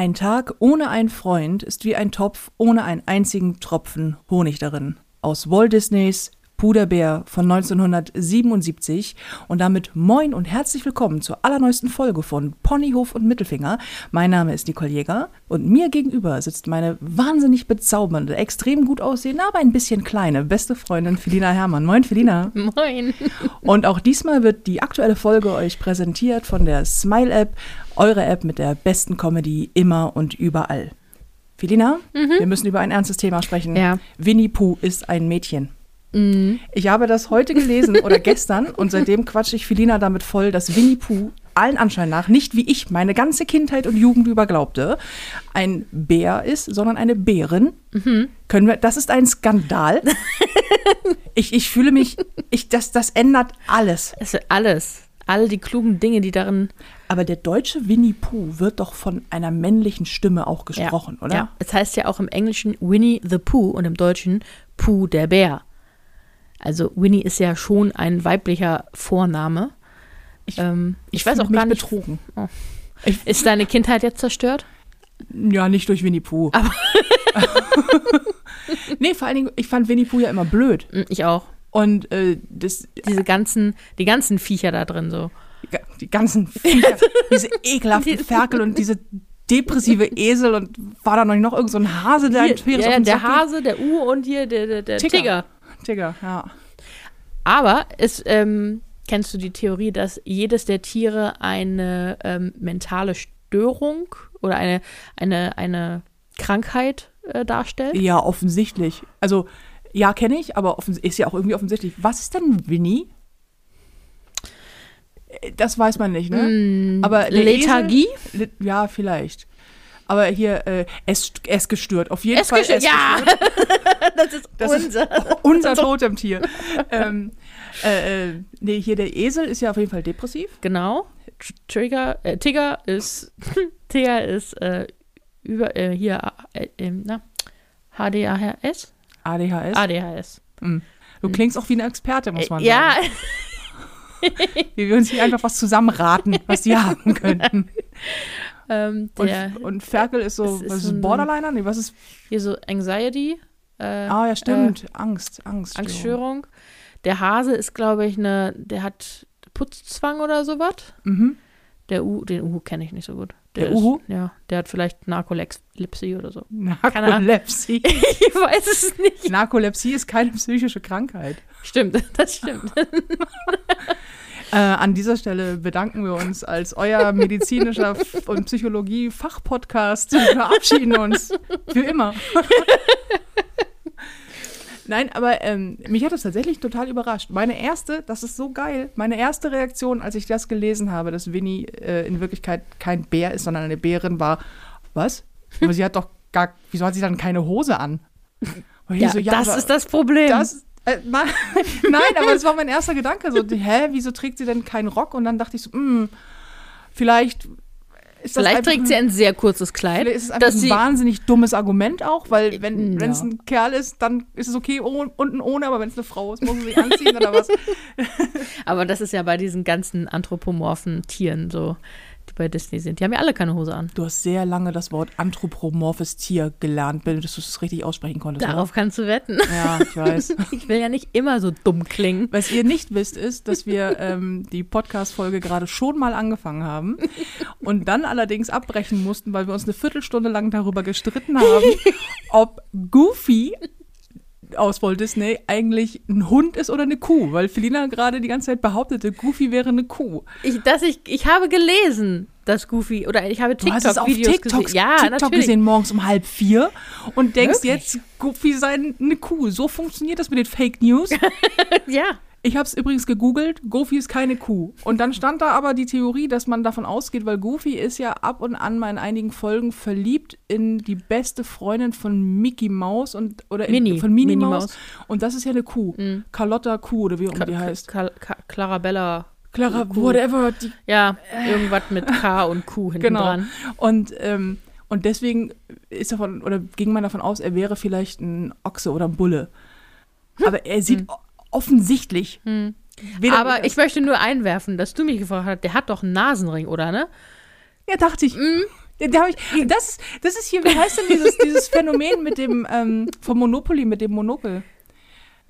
Ein Tag ohne einen Freund ist wie ein Topf ohne einen einzigen Tropfen Honig darin. Aus Walt Disneys Puderbär von 1977 und damit moin und herzlich willkommen zur allerneuesten Folge von Ponyhof und Mittelfinger. Mein Name ist Nicole Jäger und mir gegenüber sitzt meine wahnsinnig bezaubernde, extrem gut aussehende, aber ein bisschen kleine beste Freundin Felina Hermann. Moin Felina. Moin. Und auch diesmal wird die aktuelle Folge euch präsentiert von der Smile App, eure App mit der besten Comedy immer und überall. Felina, wir müssen über ein ernstes Thema sprechen. Ja. Winnie Pooh ist ein Mädchen. Ich habe das heute gelesen oder gestern und seitdem quatsche ich Felina damit voll, dass Winnie Pooh allen Anschein nach nicht wie ich meine ganze Kindheit und Jugend über glaubte, ein Bär ist, sondern eine Bärin. Können wir, das ist ein Skandal. ich, ich fühle mich, ich, das, das ändert alles. Es ist alles. Alle die klugen Dinge, die darin. Aber der deutsche Winnie Pooh wird doch von einer männlichen Stimme auch gesprochen, ja, oder? Ja. Es heißt ja auch im Englischen Winnie the Pooh und im Deutschen Pooh der Bär. Also Winnie ist ja schon ein weiblicher Vorname. Ich, Ähm, ich, ich weiß auch gar nicht. betrogen. Oh. Ich, Ist deine Kindheit jetzt zerstört? ja, nicht durch Winnie Pooh. nee, vor allen Dingen, ich fand Winnie Pooh ja immer blöd. Mm, Ich auch. Und äh, das, Diese ganzen, die ganzen Viecher da drin so. die ga- die ganzen Viecher, diese ekelhaften Ferkel und diese depressive Esel und war da noch irgend so ein Hase, der Hier, ein Schweres ja, ja, der? Hase, der Uhr und hier der, der, der Tigger. Tiger. Tigger, ja. Aber es, ähm, kennst du die Theorie, dass jedes der Tiere eine ähm, mentale Störung oder eine, eine, eine Krankheit äh, darstellt? Ja, offensichtlich. Also, ja, kenne ich, aber ist ja auch irgendwie offensichtlich. Was ist denn Winnie? Äh, Das weiß man nicht, ne? aber Mm, Lethargie? Esel, Le- ja, vielleicht. Aber hier, äh, Ess, Essgestört. Auf jeden Fall Essgestört, ja. Das ist Das ist unser. unser Totemtier. ähm, äh, äh, nee, hier der Esel ist ja auf jeden Fall depressiv. Genau. Tr- Trigger, äh, Tigger ist, Tigger ist äh, über, äh, hier, äh, na, HDHS? ADHS. ADHS. du klingst auch wie eine Experte, muss man Äh, ja, sagen. Wie wir uns hier einfach was zusammenraten, was die haben könnten. Ähm, Und, der, und Ferkel ist so, ist was ist ein- Borderliner? Nee, was ist? hier so Anxiety. Äh, Ah, ja, stimmt. Angst, Angst. Angststörung. Der Hase ist, glaube ich, eine, der hat Putzzwang oder sowas. Mhm. Der U, den Uhu kenne ich nicht so gut. Der ist, Uhu? Ja, der hat vielleicht Narkolepsie oder so. Narkolepsie. Ich weiß es nicht. Narkolepsie ist keine psychische Krankheit. Stimmt, das stimmt. Äh, an dieser Stelle bedanken wir uns als euer medizinischer und Psychologie-Fachpodcast. Wir verabschieden uns für immer. Nein, aber ähm, mich hat das tatsächlich total überrascht. Meine erste, das ist so geil, meine erste Reaktion, als ich das gelesen habe, dass Winnie äh, in Wirklichkeit kein Bär ist, sondern eine Bärin, war, was? Aber sie hat doch gar, wieso hat sie dann keine Hose an? Ja, so, das aber- ist das Problem. das, äh, nein, aber das war mein erster Gedanke. So, hä, wieso trägt sie denn keinen Rock? Und dann dachte ich so, hm, vielleicht ist das Vielleicht trägt sie ein sehr kurzes Kleid. ist es einfach dass ein wahnsinnig dummes Argument auch, weil wenn Ja. es ein Kerl ist, dann ist es okay oh, unten ohne, aber wenn es eine Frau ist, muss sie sich anziehen oder was? aber das ist ja bei diesen ganzen anthropomorphen Tieren so, bei Disney sind. Die haben ja alle keine Hose an. Du hast sehr lange das Wort anthropomorphes Tier gelernt, bis du es richtig aussprechen konntest. oder? Darauf kannst du wetten. Ja, ich weiß. Ich will ja nicht immer so dumm klingen. Was ihr nicht wisst, ist, dass wir ähm, die Podcast-Folge gerade schon mal angefangen haben und dann allerdings abbrechen mussten, weil wir uns eine Viertelstunde lang darüber gestritten haben, ob Goofy aus Walt Disney eigentlich ein Hund ist oder eine Kuh, weil Felina gerade die ganze Zeit behauptete, Goofy wäre eine Kuh. Ich, dass ich, ich habe gelesen, dass Goofy, oder ich habe Du hast es auf TikTok, gesehen. Ja, TikTok natürlich. gesehen morgens um halb vier und denkst Wirklich? jetzt, Goofy sei eine Kuh. So funktioniert das mit den Fake News. Ja. Ich habe es übrigens gegoogelt, Goofy ist keine Kuh. Und dann stand da aber die Theorie, dass man davon ausgeht, weil Goofy ist ja ab und an mal in einigen Folgen verliebt in die beste Freundin von Mickey Mouse und oder in, Minnie. von Minnie, Minnie. Maus. Und das ist ja eine Kuh. Mhm. Carlotta Kuh oder wie auch immer die heißt. Clarabella. Clara, Kuh. whatever. Die, Ja, irgendwas mit K und Q hinten genau. dran. Und, ähm, und deswegen ist davon, oder ging man davon aus, er wäre vielleicht ein Ochse oder ein Bulle. Aber er sieht o- offensichtlich. Hm. Aber ich möchte nur einwerfen, dass du mich gefragt hast, der hat doch einen Nasenring, oder ne? Ja, dachte ich. Mhm. Da ich, das, das ist hier, wie heißt denn dieses, dieses Phänomen mit dem, ähm, vom Monopoly, mit dem Monokel?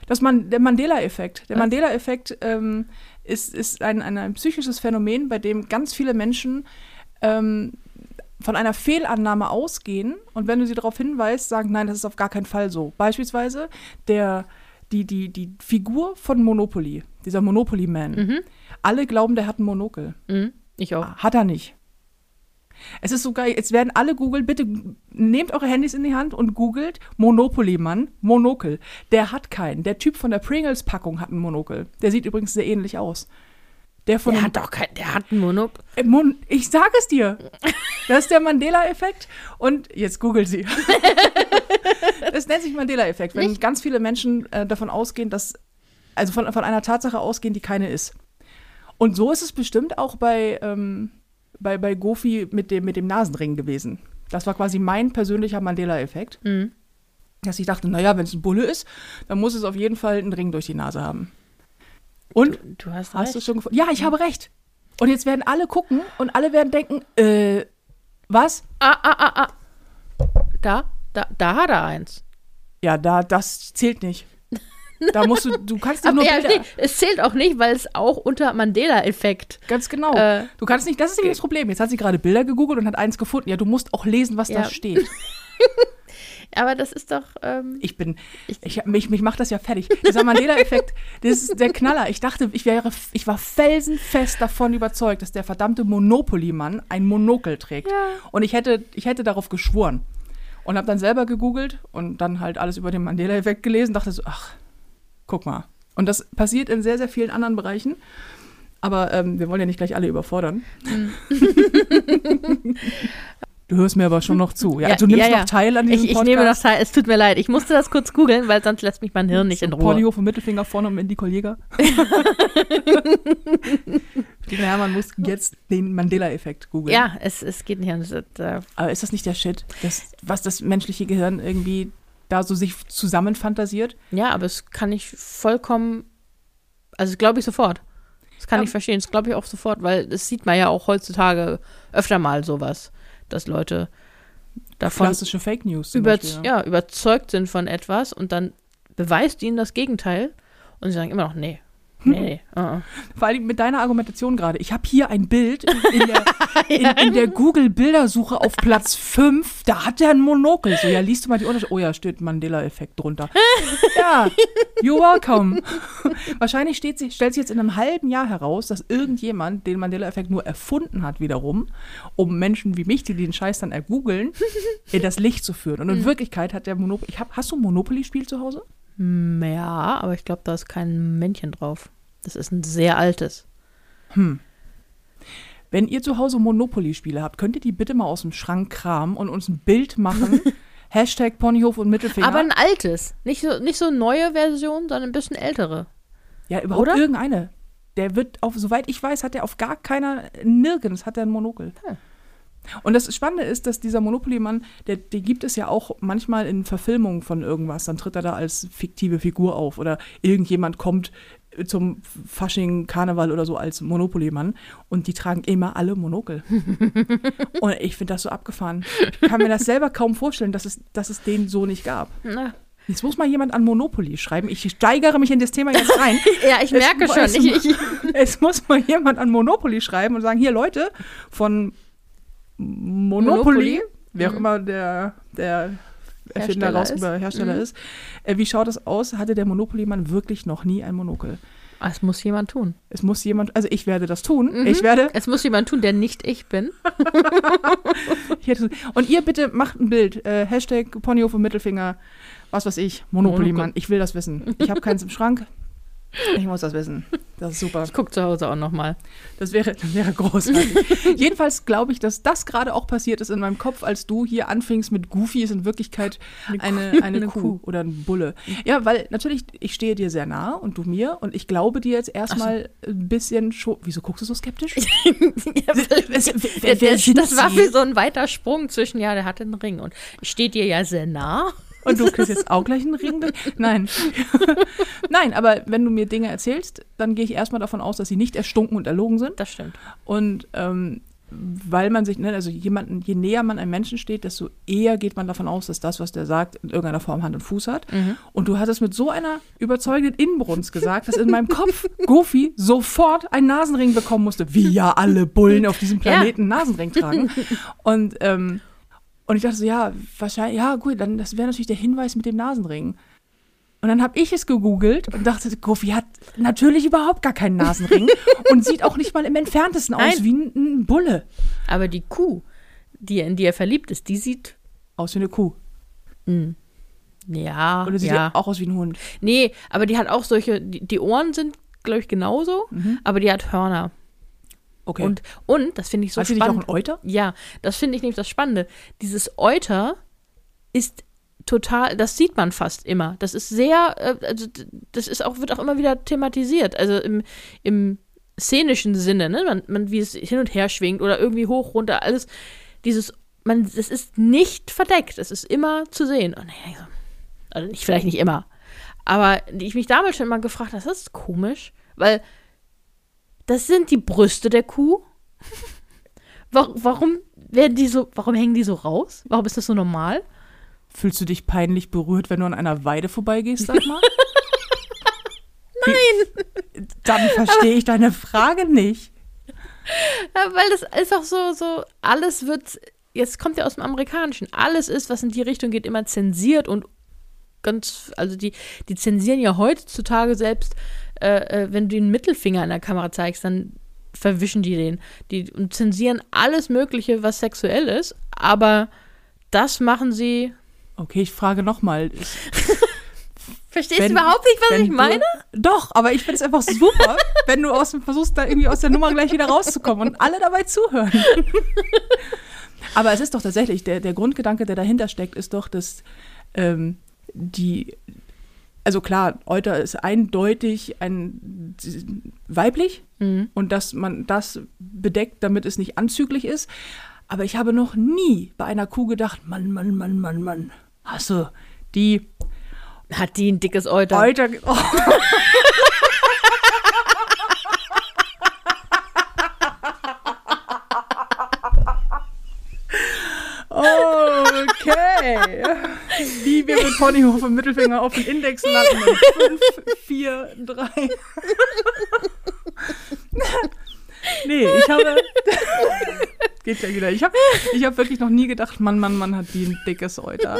Das man, der Mandela-Effekt. Der? Mandela-Effekt ähm, ist, ist ein, ein, ein psychisches Phänomen, bei dem ganz viele Menschen ähm, von einer Fehlannahme ausgehen und wenn du sie darauf hinweist, sagen, nein, das ist auf gar keinen Fall so. Beispielsweise der, die, die, die Figur von Monopoly, dieser Monopoly-Man. Mhm. Alle glauben, der hat ein Monokel. Mhm. Ich auch. Hat er nicht. Es ist so geil, jetzt werden alle googeln, bitte nehmt eure Handys in die Hand und googelt Monopoly-Mann, Monokel. Der hat keinen. Der Typ von der Pringles-Packung hat einen Monokel. Der sieht übrigens sehr ähnlich aus. Der von Der hat doch kein, der hat einen Monokel. Äh, Mon ich sag es dir. Das ist der Mandela-Effekt. Und jetzt googelt sie. Das nennt sich Mandela-Effekt, wenn Nicht? ganz viele Menschen äh, davon ausgehen, dass, also von, von einer Tatsache ausgehen, die keine ist. Und so ist es bestimmt auch bei, ähm, bei, bei Gofi mit dem, mit dem Nasenring gewesen. Das war quasi mein persönlicher Mandela-Effekt. Mhm. Dass ich dachte, naja, wenn es ein Bulle ist, dann muss es auf jeden Fall einen Ring durch die Nase haben. Und Du hast, Hast du schon gefunden? Ja, ich habe recht. Und jetzt werden alle gucken und alle werden denken, äh, was? Ah, ah, ah, ah. Da, da, da hat er eins. Ja, da, das zählt nicht. Da musst du, du kannst Aber nur ja, nee, es zählt auch nicht, weil es auch unter Mandela-Effekt. ganz genau. Äh, du kannst nicht, das ist das Problem. Jetzt hat sie gerade Bilder gegoogelt und hat eins gefunden. Ja, du musst auch lesen, was Ja. da steht. Aber das ist doch. Ähm, Ich bin, ich, mich, mich macht das ja fertig. Dieser Mandela-Effekt, das ist der Knaller. Ich dachte, ich wäre, ich war felsenfest davon überzeugt, dass der verdammte Monopoly-Mann ein Monokel trägt. Ja. Und ich hätte, ich hätte darauf geschworen. Und habe dann selber gegoogelt und dann halt alles über den Mandela-Effekt gelesen, dachte so, ach, guck mal. Und das passiert in sehr, sehr vielen anderen Bereichen. Aber ähm, wir wollen ja nicht gleich alle überfordern. du hörst mir aber schon noch zu. Ja, Ja, du nimmst ja, ja. noch teil an diesem ich, ich Podcast. nehme das teil. Es tut mir leid. Ich musste das kurz googeln, weil sonst lässt mich mein Hirn nicht in Ruhe. Ponyhof und Mittelfinger vorne um Indie Kollega. Lieber Hermann muss jetzt den Mandela-Effekt googeln. Ja, es, es geht nicht anders. Da- Aber ist das nicht der Shit, das, was das menschliche Gehirn irgendwie da so sich zusammenfantasiert? Ja, aber es kann ich vollkommen. Also, glaube ich sofort. Das kann Ja. ich verstehen. Das glaube ich auch sofort, weil das sieht man ja auch heutzutage öfter mal sowas, dass Leute davon Klassische Fake News. Zum über, Beispiel, ja, überzeugt sind von etwas und dann beweist ihnen das Gegenteil und sie sagen immer noch, nee. Nee, nee. uh Vor allem mit deiner Argumentation gerade. Ich habe hier ein Bild in der, in, in der Google-Bildersuche auf Platz 5. Da hat der ein Monokel. So, ja, liest du mal die Unterschiede. Oh ja, steht Mandela-Effekt drunter. ja, you're welcome. Wahrscheinlich steht sich, stellt sich jetzt in einem halben Jahr heraus, dass irgendjemand den Mandela-Effekt nur erfunden hat wiederum, um Menschen wie mich, die den Scheiß dann ergoogeln, in das Licht zu führen. Und in Wirklichkeit hat der Monopoly. Ich hab, hast du ein Monopoly-Spiel zu Hause? Ja, aber ich glaube, da ist kein Männchen drauf. Das ist ein sehr altes. Wenn ihr zu Hause Monopoly-Spiele habt, könnt ihr die bitte mal aus dem Schrank kramen und uns ein Bild machen. Hashtag Ponyhof und Mittelfinger. Aber ein altes. Nicht so, nicht so eine neue Version, sondern ein bisschen ältere. ja, überhaupt oder? irgendeine. Der wird auf, soweit ich weiß, hat er auf gar keiner, nirgends hat er ein Monokel. Hm. Und das Spannende ist, dass dieser Monopoly-Mann, der, den gibt es ja auch manchmal in Verfilmungen von irgendwas. Dann tritt er da als fiktive Figur auf oder irgendjemand kommt zum Fasching, Karneval oder so als Monopoly-Mann und die tragen immer alle Monokel. und ich finde das so abgefahren. Ich kann mir das selber kaum vorstellen, dass es, dass es den so nicht gab. Na. Jetzt muss mal jemand an Monopoly schreiben. Ich steigere mich in das Thema jetzt rein. Ja, ich Es- merke es- schon. Ich, ich, Es muss mal jemand an Monopoly schreiben und sagen, hier Leute, von Monopoly, Monopoly? wer auch Mhm. immer der, der Erfinder Hersteller raus ist. Hersteller Mhm. ist, äh, wie schaut das aus? Hatte der Monopoly-Mann wirklich noch nie ein Monokel? es muss jemand tun. Es muss jemand, also ich werde das tun. Mhm. Ich werde, Es muss jemand tun, der nicht ich bin. und ihr bitte macht ein Bild. Äh, Hashtag Ponyhof und Mittelfinger, was weiß ich, Monopoly-Mann. Ich will das wissen. Ich habe keins im Schrank. Ich muss das wissen. Das ist super. Ich gucke zu Hause auch noch mal. Das wäre, das wäre großartig. Jedenfalls glaube ich, dass das gerade auch passiert ist in meinem Kopf, als du hier anfingst mit Goofy ist in Wirklichkeit Eine eine, Kuh. eine, Eine Kuh, Kuh. oder ein Bulle. Ja, weil natürlich, ich stehe dir sehr nah und du mir und ich glaube dir jetzt erstmal ein bisschen schon. Wieso guckst du so skeptisch? Ja, Wer- wer- wer das war wie so ein weiter Sprung zwischen, ja, der hat einen Ring und steht dir ja sehr nah. Und du kriegst jetzt auch gleich einen Ring? Nein. Nein, aber wenn du mir Dinge erzählst, dann gehe ich erstmal davon aus, dass sie nicht erstunken und erlogen sind. Das stimmt. Und ähm, weil man sich, ne, also jemanden, je näher man einem Menschen steht, desto eher geht man davon aus, dass das, was der sagt, in irgendeiner Form Hand und Fuß hat. Und du hast es mit so einer überzeugenden Inbrunst gesagt, dass in meinem Kopf Goofy sofort einen Nasenring bekommen musste, wie ja alle Bullen auf diesem Planeten einen Nasenring tragen. Und, ähm, und ich dachte so, ja, wahrscheinlich, ja, gut, dann das wäre natürlich der Hinweis mit dem Nasenring. Und dann habe ich es gegoogelt und dachte, Goofy hat natürlich überhaupt gar keinen Nasenring und sieht auch nicht mal im entferntesten aus Nein. wie ein, ein Bulle. Aber die Kuh, die, in die er verliebt ist, die sieht, Aus wie eine Kuh. ja, Oder sieht ja. auch aus wie ein Hund. Nee, aber die hat auch solche, die, die Ohren sind, glaube ich, genauso, aber die hat Hörner. Okay. Und, und, das finde ich so hat sie nicht auch spannend. ein Euter? Ja, das finde ich nämlich das Spannende. Dieses Euter ist total, das sieht man fast immer. Das ist sehr, äh, also das ist auch, wird auch immer wieder thematisiert. Also im, im szenischen Sinne, ne? Man, man, wie es hin und her schwingt oder irgendwie hoch, runter, alles. Dieses, man, das ist nicht verdeckt. Es ist immer zu sehen. Und ich so, also nicht, vielleicht nicht immer. Aber ich mich damals schon mal gefragt das ist komisch, weil das sind die Brüste der Kuh. Wa- Warum werden die so, warum hängen die so raus? Warum ist das so normal? Fühlst du dich peinlich berührt, wenn du an einer Weide vorbeigehst, sag mal? Nein! Dann verstehe ich deine Frage nicht. Ja, weil das einfach so, so, alles wird, jetzt kommt ja aus dem Amerikanischen, alles ist, was in die Richtung geht, immer zensiert und ganz, also die, die zensieren ja heutzutage selbst, äh, äh, wenn du den Mittelfinger in der Kamera zeigst, dann verwischen die den. Die und zensieren alles Mögliche, was sexuell ist, aber das machen sie. Okay, ich frage nochmal. Verstehst Wenn- du überhaupt nicht, was ich du- meine? Doch, aber ich finde es einfach super, wenn du aus, versuchst, da irgendwie aus der Nummer gleich wieder rauszukommen und alle dabei zuhören. aber es ist doch tatsächlich, der, der Grundgedanke, der dahinter steckt, ist doch, dass ähm, die, also klar, Euter ist eindeutig ein weiblich Mhm. und dass man das bedeckt, damit es nicht anzüglich ist. Aber ich habe noch nie bei einer Kuh gedacht, Mann, Mann, Mann, Mann, Mann, hast du die Hat die ein dickes Euter? Euter. Oh. Okay. Wie wir mit Ponyhof und Mittelfinger auf den Index landen. in 5, 4, 3. Nee, ich habe. Geht ja wieder. Ich habe ich hab wirklich noch nie gedacht, Mann, Mann, Mann hat die ein dickes Euter.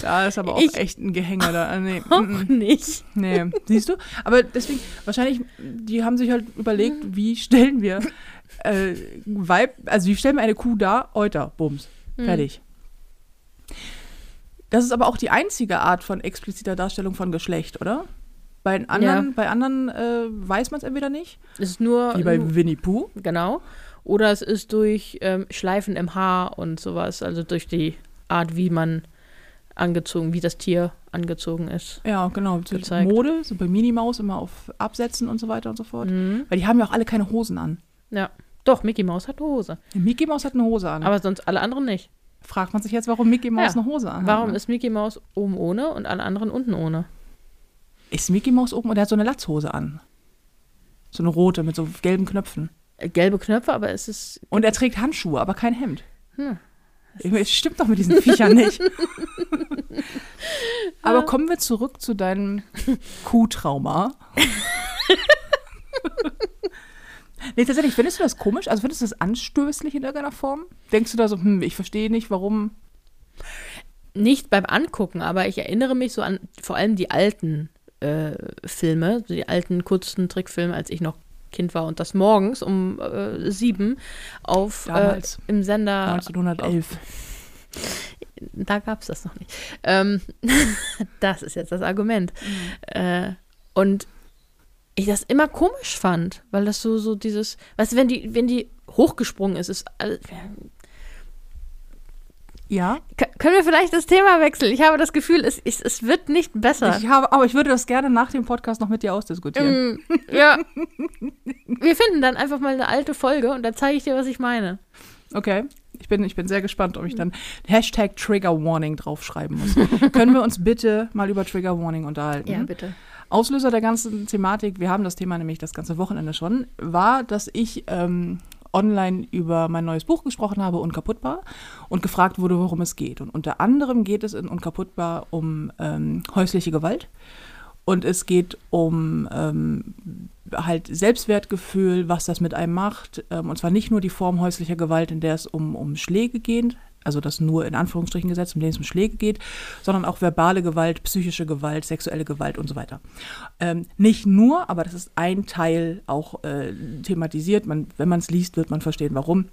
Da ist aber auch Ich- echt ein Gehänger da. Nee, Auch nicht. nee, siehst du? Aber deswegen, wahrscheinlich, die haben sich halt überlegt, wie stellen wir äh, Weib, also wie stellen wir eine Kuh dar? Euter, Bums. Fertig. Das ist aber auch die einzige Art von expliziter Darstellung von Geschlecht, oder? Bei anderen, Ja. bei anderen äh, weiß man es entweder nicht, Es ist nur, wie bei Winnie Pooh. genau. Oder es ist durch ähm, Schleifen im Haar und sowas, also durch die Art, wie man angezogen, wie das Tier angezogen ist. Ja, genau. Gezeigt. Mode, so bei Minimaus immer auf Absätzen und so weiter und so fort. Mhm. Weil die haben ja auch alle keine Hosen an. Ja. Doch, Mickey Mouse hat eine Hose. Mickey Maus hat eine Hose an. Aber sonst alle anderen nicht. Fragt man sich jetzt, warum Mickey Maus Ja. eine Hose an Warum ne? ist Mickey Mouse oben ohne und alle anderen unten ohne? Ist Mickey Maus oben und der hat so eine Latzhose an. So eine rote mit so gelben Knöpfen. Äh, Gelbe Knöpfe, aber es ist. Und er trägt Handschuhe, aber kein Hemd. Hm. Es stimmt doch mit diesen Viechern nicht. aber kommen wir zurück zu deinem Kuhtrauma. nee, tatsächlich, findest du das komisch? Also findest du das anstößlich in irgendeiner Form? Denkst du da so, hm, ich verstehe nicht, warum? Nicht beim Angucken, aber ich erinnere mich so an vor allem die alten äh, Filme, die alten kurzen Trickfilme, als ich noch Kind war und das morgens um äh, sieben auf äh, Damals. im Sender. 1911. Da gab es das noch nicht. Ähm, das ist jetzt das Argument. Äh, und ich das immer komisch fand, weil das so, so dieses, weißt du, wenn die, wenn die hochgesprungen ist, ist alles, Ja, K- Können wir vielleicht das Thema wechseln? Ich habe das Gefühl, es, es, es wird nicht besser. ich habe, aber ich würde das gerne nach dem Podcast noch mit dir ausdiskutieren. Mm, ja. Wir finden dann einfach mal eine alte Folge und dann zeige ich dir, was ich meine. Okay. Ich bin, ich bin sehr gespannt, ob ich dann Hashtag Trigger Warning draufschreiben muss. Können wir uns bitte mal über Trigger Warning unterhalten? bitte. Auslöser der ganzen Thematik, wir haben das Thema nämlich das ganze Wochenende schon, war, dass ich ähm, online über mein neues Buch gesprochen habe, Unkaputtbar, und gefragt wurde, worum es geht. Und unter anderem geht es in Unkaputtbar um ähm, häusliche Gewalt. Und es geht um ähm, halt Selbstwertgefühl, was das mit einem macht. Ähm, und zwar nicht nur die Form häuslicher Gewalt, in der es um, um Schläge geht, also das nur in Anführungsstrichen gesetzt, in dem es um Schläge geht, sondern auch verbale Gewalt, psychische Gewalt, sexuelle Gewalt und so weiter. Ähm, nicht nur, aber das ist ein Teil auch äh, thematisiert. Man, wenn man es liest, wird man verstehen, warum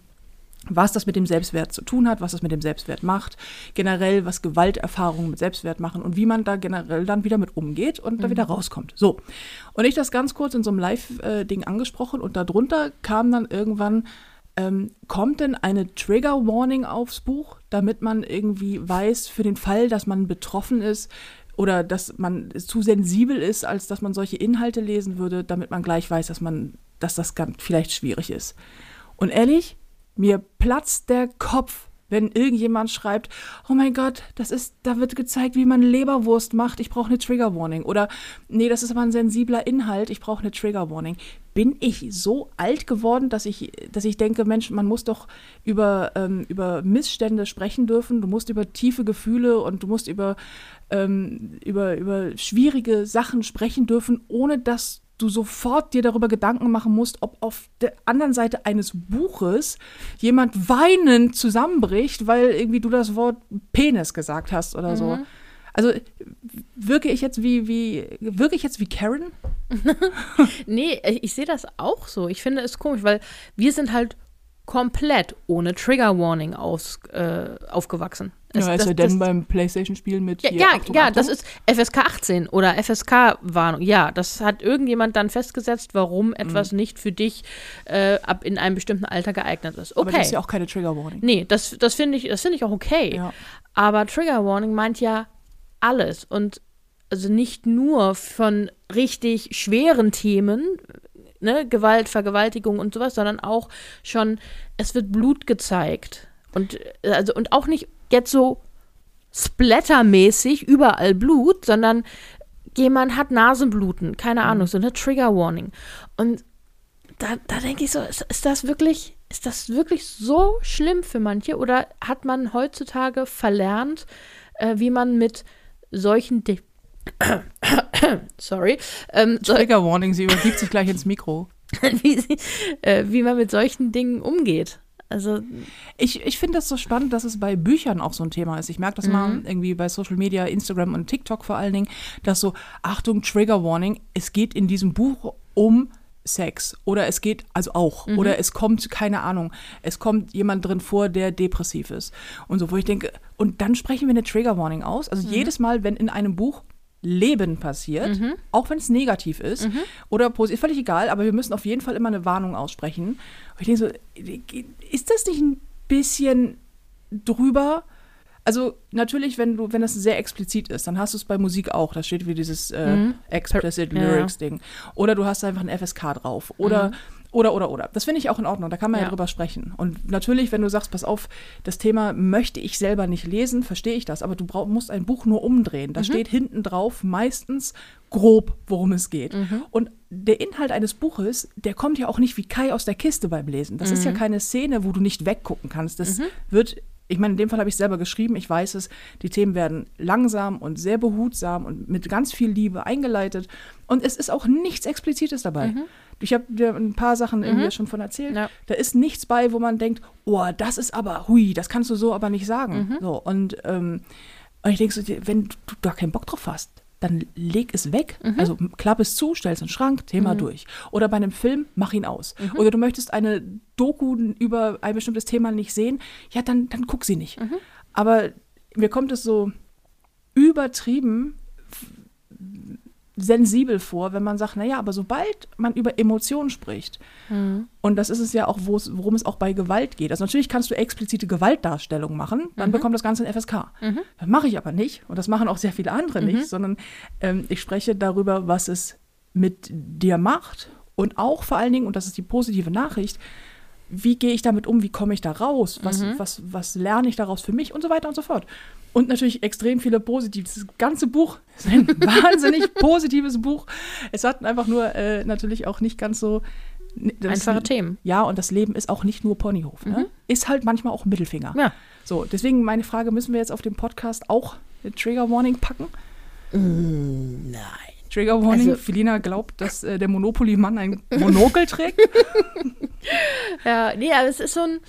was das mit dem Selbstwert zu tun hat, was das mit dem Selbstwert macht, generell, was Gewalterfahrungen mit Selbstwert machen und wie man da generell dann wieder mit umgeht und mhm. da wieder rauskommt. So. Und ich das ganz kurz in so einem Live-Ding angesprochen und darunter kam dann irgendwann, ähm, kommt denn eine Trigger Warning aufs Buch, damit man irgendwie weiß, für den Fall, dass man betroffen ist, oder dass man zu sensibel ist, als dass man solche Inhalte lesen würde, damit man gleich weiß, dass man, dass das ganz vielleicht schwierig ist. Und ehrlich, mir platzt der Kopf, wenn irgendjemand schreibt, oh mein Gott, das ist, da wird gezeigt, wie man Leberwurst macht, ich brauche eine Trigger Warning. Oder nee, das ist aber ein sensibler Inhalt, ich brauche eine Trigger Warning. Bin ich so alt geworden, dass ich, dass ich denke, Mensch, man muss doch über, ähm, über Missstände sprechen dürfen, du musst über tiefe Gefühle und du musst über, ähm, über, über schwierige Sachen sprechen dürfen, ohne dass du sofort dir darüber Gedanken machen musst, ob auf der anderen Seite eines Buches jemand weinend zusammenbricht, weil irgendwie du das Wort Penis gesagt hast oder mhm. so. Also wirke ich jetzt wie, wie, wirke ich jetzt wie Karen? nee, ich sehe das auch so. Ich finde es komisch, weil wir sind halt komplett ohne Trigger Warning aus, äh, aufgewachsen. Es, ja, ist das, ja denn beim Playstation-Spielen mit. Ja, ja, ja, das ist FSK 18 oder FSK-Warnung. Ja, das hat irgendjemand dann festgesetzt, warum etwas mhm. nicht für dich äh, ab in einem bestimmten Alter geeignet ist. Okay. Aber das ist ja auch keine Trigger Warning. Nee, das, das finde ich, find ich auch okay. Ja. Aber Trigger Warning meint ja alles. Und also nicht nur von richtig schweren Themen, ne, Gewalt, Vergewaltigung und sowas, sondern auch schon, es wird Blut gezeigt. Und, äh, also, und auch nicht jetzt so splattermäßig überall Blut, sondern jemand hat Nasenbluten, keine mhm. Ahnung, so eine Trigger Warning. Und da, da denke ich so, ist, ist, das wirklich, ist das wirklich so schlimm für manche? Oder hat man heutzutage verlernt, äh, wie man mit solchen Dingen Sorry. Ähm, Trigger Warning, sie übergibt sich gleich ins Mikro. wie, sie, äh, wie man mit solchen Dingen umgeht. Also ich, ich finde das so spannend, dass es bei Büchern auch so ein Thema ist. Ich merke das mhm. mal irgendwie bei Social Media, Instagram und TikTok vor allen Dingen, dass so, Achtung, Trigger Warning, es geht in diesem Buch um Sex oder es geht also auch mhm. oder es kommt keine Ahnung es kommt jemand drin vor der depressiv ist und so wo ich denke und dann sprechen wir eine Trigger Warning aus also mhm. jedes Mal wenn in einem Buch Leben passiert, mhm. auch wenn es negativ ist mhm. oder positiv, völlig egal, aber wir müssen auf jeden Fall immer eine Warnung aussprechen. Und ich denke so, ist das nicht ein bisschen drüber? Also natürlich, wenn du, wenn das sehr explizit ist, dann hast du es bei Musik auch. Da steht wie dieses äh, mhm. Explicit Lyrics Ding. Oder du hast einfach ein FSK drauf. Oder mhm. Oder, oder, oder. Das finde ich auch in Ordnung. Da kann man ja. ja drüber sprechen. Und natürlich, wenn du sagst, pass auf, das Thema möchte ich selber nicht lesen, verstehe ich das. Aber du brauch, musst ein Buch nur umdrehen. Da mhm. steht hinten drauf meistens grob, worum es geht. Mhm. Und der Inhalt eines Buches, der kommt ja auch nicht wie Kai aus der Kiste beim Lesen. Das mhm. ist ja mhm. keine Szene, wo du nicht weggucken kannst. Das mhm. wird ich meine, in dem Fall habe ich selber geschrieben, ich weiß es, die Themen werden langsam und sehr behutsam und mit ganz viel Liebe eingeleitet. Und es ist auch nichts Explizites dabei. Mhm. Ich habe dir ein paar Sachen mhm. irgendwie schon von erzählt. Ja. Da ist nichts bei, wo man denkt, oh, das ist aber, hui, das kannst du so aber nicht sagen. Mhm. So, und, ähm, und ich denke so, wenn du da keinen Bock drauf hast, dann leg es weg. Mhm. Also klapp es zu, stell es in den Schrank, Thema mhm. durch. Oder bei einem Film, mach ihn aus. Mhm. Oder du möchtest eine Doku über ein bestimmtes Thema nicht sehen, ja, dann, dann guck sie nicht. Mhm. Aber mir kommt es so übertrieben sensibel vor, wenn man sagt, naja, aber sobald man über Emotionen spricht, mhm. und das ist es ja auch, worum es auch bei Gewalt geht. Also natürlich kannst du explizite Gewaltdarstellungen machen, dann mhm. bekommt das Ganze ein FSK. Mhm. Das mache ich aber nicht und das machen auch sehr viele andere nicht, mhm. sondern ähm, ich spreche darüber, was es mit dir macht und auch vor allen Dingen, und das ist die positive Nachricht, wie gehe ich damit um, wie komme ich da raus, was, mhm. was, was lerne ich daraus für mich und so weiter und so fort. Und natürlich extrem viele positive. Das ganze Buch ist ein wahnsinnig positives Buch. Es hat einfach nur äh, natürlich auch nicht ganz so Das Einfache ist- Themen. Ja, und das Leben ist auch nicht nur Ponyhof. Ne? Ist halt manchmal auch Mittelfinger. Ja. So, deswegen meine Frage, müssen wir jetzt auf dem Podcast auch eine Trigger Warning packen? Nein. Trigger Warning, Also- Felina glaubt, dass äh, der Monopoly-Mann ein Monokel trägt. Ja, nee, aber es ist so ein,